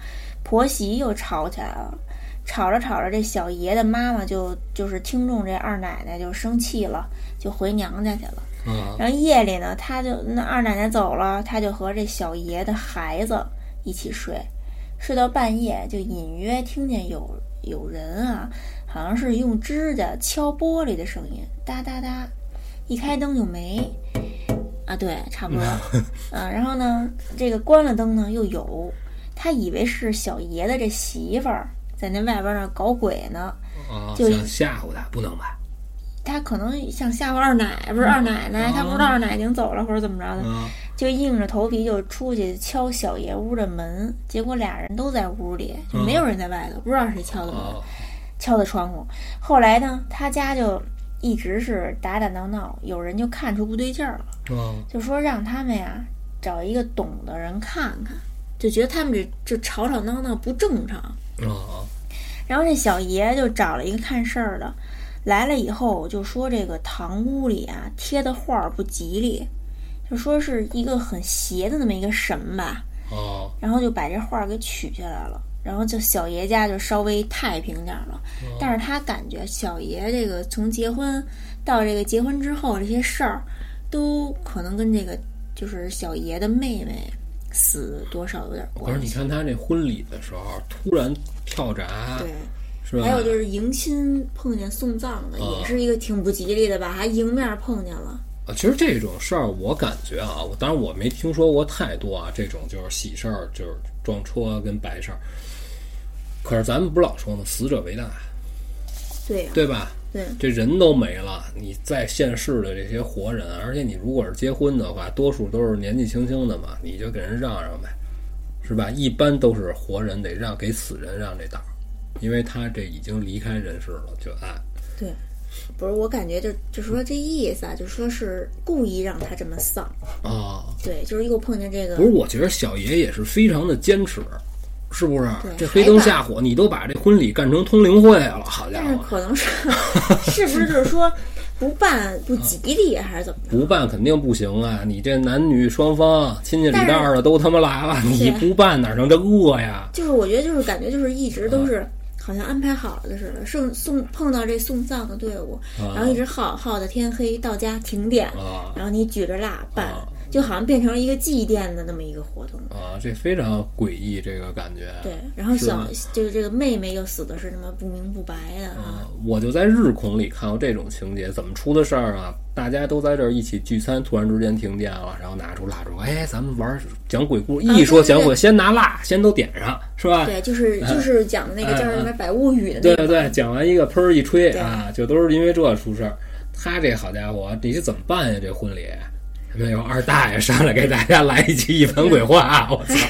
S2: 婆媳又吵起来了。吵着吵着，这小爷的妈妈就就是听众这二奶奶就生气了，就回娘家去了。
S1: 啊
S2: 然后夜里呢，他就那二奶奶走了，他就和这小爷的孩子一起睡，睡到半夜就隐约听见有有人啊，好像是用指甲敲玻璃的声音，哒哒哒，一开灯就没。啊，对，差不多。啊，然后呢，这个关了灯呢又有，他以为是小爷的这媳妇儿在那外边那搞鬼呢，
S1: 啊，
S2: 就
S1: 想吓唬他，不能吧？
S2: 他可能想吓唬二奶，不是二奶奶，他不知道二奶奶已经走了或者怎么着的，
S1: 啊
S2: 就硬着头皮就出去敲小爷屋的门，结果俩人都在屋里，就没有人在外头，不知道谁敲的门，
S1: 啊
S2: 敲的窗户。后来呢，他家就一直是打打闹闹，有人就看出不对劲儿了，
S1: 啊
S2: 就说让他们呀找一个懂的人看看，就觉得他们这这吵吵闹闹不正常。
S1: 啊
S2: 然后这小爷就找了一个看事儿的，来了以后就说这个堂屋里啊贴的画儿不吉利，就说是一个很邪的那么一个神吧，
S1: 啊
S2: 然后就把这画儿给取下来了，然后就小爷家就稍微太平点儿了。但是他感觉小爷这个从结婚到这个结婚之后这些事儿，都可能跟这个就是小爷的妹妹死多少有点
S1: 可是
S2: 关系。
S1: 你看他这婚礼的时候，突然跳闸，
S2: 对。
S1: 是吧？
S2: 还有就是迎亲碰见送葬的，
S1: 啊
S2: 也是一个挺不吉利的吧？还迎面碰见了。
S1: 啊，其实这种事儿，我感觉啊，我当然我没听说过太多啊，这种就是喜事儿，就是撞车跟白事儿。可是咱们不是老说吗？死者为大，
S2: 对呀、
S1: 对吧？
S2: 对
S1: 这人都没了，你在现世的这些活人，而且你如果是结婚的话，多数都是年纪轻轻的嘛，你就给人让让呗，是吧？一般都是活人得让给死人让这道，因为他这已经离开人世了，就按
S2: 对，不是我感觉就就说这意思啊，就说是故意让他这么丧。
S1: 啊。
S2: 对，就是又碰见这个
S1: 不是，我觉得小爷也是非常的坚持，是不是？这黑灯瞎火，你都把这婚礼干成通灵会了，好家伙
S2: 但是！可能是 [LAUGHS] 是不是就是说不办不吉利还是怎么着？
S1: 不办肯定不行啊！你这男女双方亲戚里道的都他妈来了，你不办哪成这恶呀？
S2: 就是我觉得就是感觉就是一直都是好像安排好了的似的，送送碰到这送葬的队伍，
S1: 啊
S2: 然后一直耗耗到天黑，到家停电，
S1: 啊
S2: 然后你举着蜡办
S1: 啊，
S2: 就好像变成了一个祭奠的那么一个活动。
S1: 啊，这非常诡异，这个感觉。
S2: 对，然后小
S1: 是
S2: 就是这个妹妹又死的是什么不明不白的啊？
S1: 啊，我就在日恐里看过这种情节，怎么出的事儿啊？大家都在这儿一起聚餐，突然之间停电了，然后拿出蜡烛，哎，咱们玩讲鬼故事。
S2: 啊
S1: 一说讲鬼，先拿蜡，先都点上，是吧？
S2: 对，就是就是讲的那个叫什么《百物语》的那个。
S1: 对对对，讲完一个喷儿一吹啊，就都是因为这出事儿。他这好家伙，你是怎么办呀？这婚礼没有二大爷上来给大家来一期一盆鬼话，我操！[LAUGHS]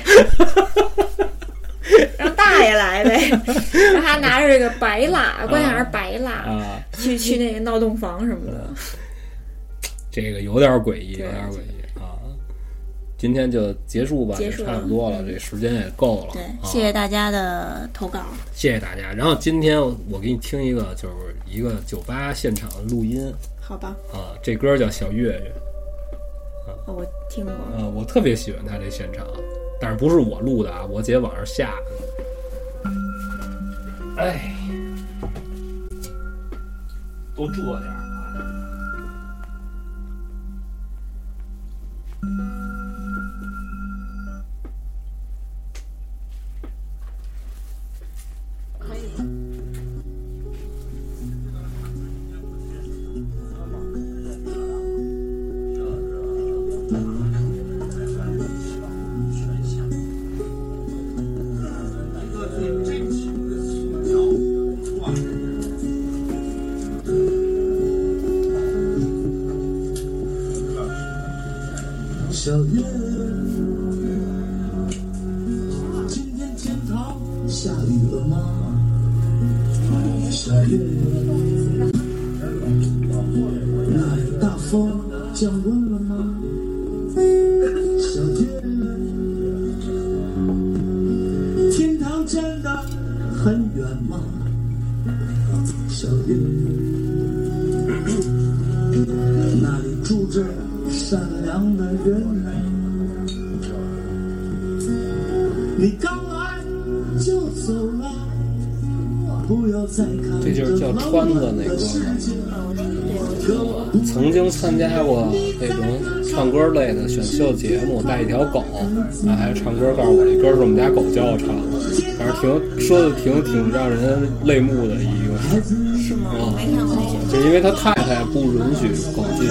S2: 让大爷来呗，[LAUGHS] 让他拿着这个白蜡，关键还是白蜡，
S1: 啊，
S2: 去去那个闹洞房什么的。
S1: 这个有点诡异，有
S2: 对
S1: 点诡异啊。今天就结束吧，也
S2: 结束
S1: 差不多了，这时间也够了。
S2: 对，
S1: 啊
S2: 谢谢大家的投稿。
S1: 谢谢大家。然后今天我给你听一个，就是一个酒吧现场录音
S2: 好吧，
S1: 啊，这歌叫小月月
S2: 哦我听过。
S1: 呃，我特别喜欢他这现场，但是不是我录的啊，我姐网上下的。哎，都这点
S3: 你刚来就走了，不要再看
S1: 这就是叫川子那歌吗？曾经参加过那种唱歌类的选秀节目，带一条狗，啊，还唱歌告诉我这歌是我们家狗教我唱的，反正挺说的挺挺让人泪目的一个事儿，
S2: 是吗？我没看过那。
S1: 就因为他太太不允许狗进屋，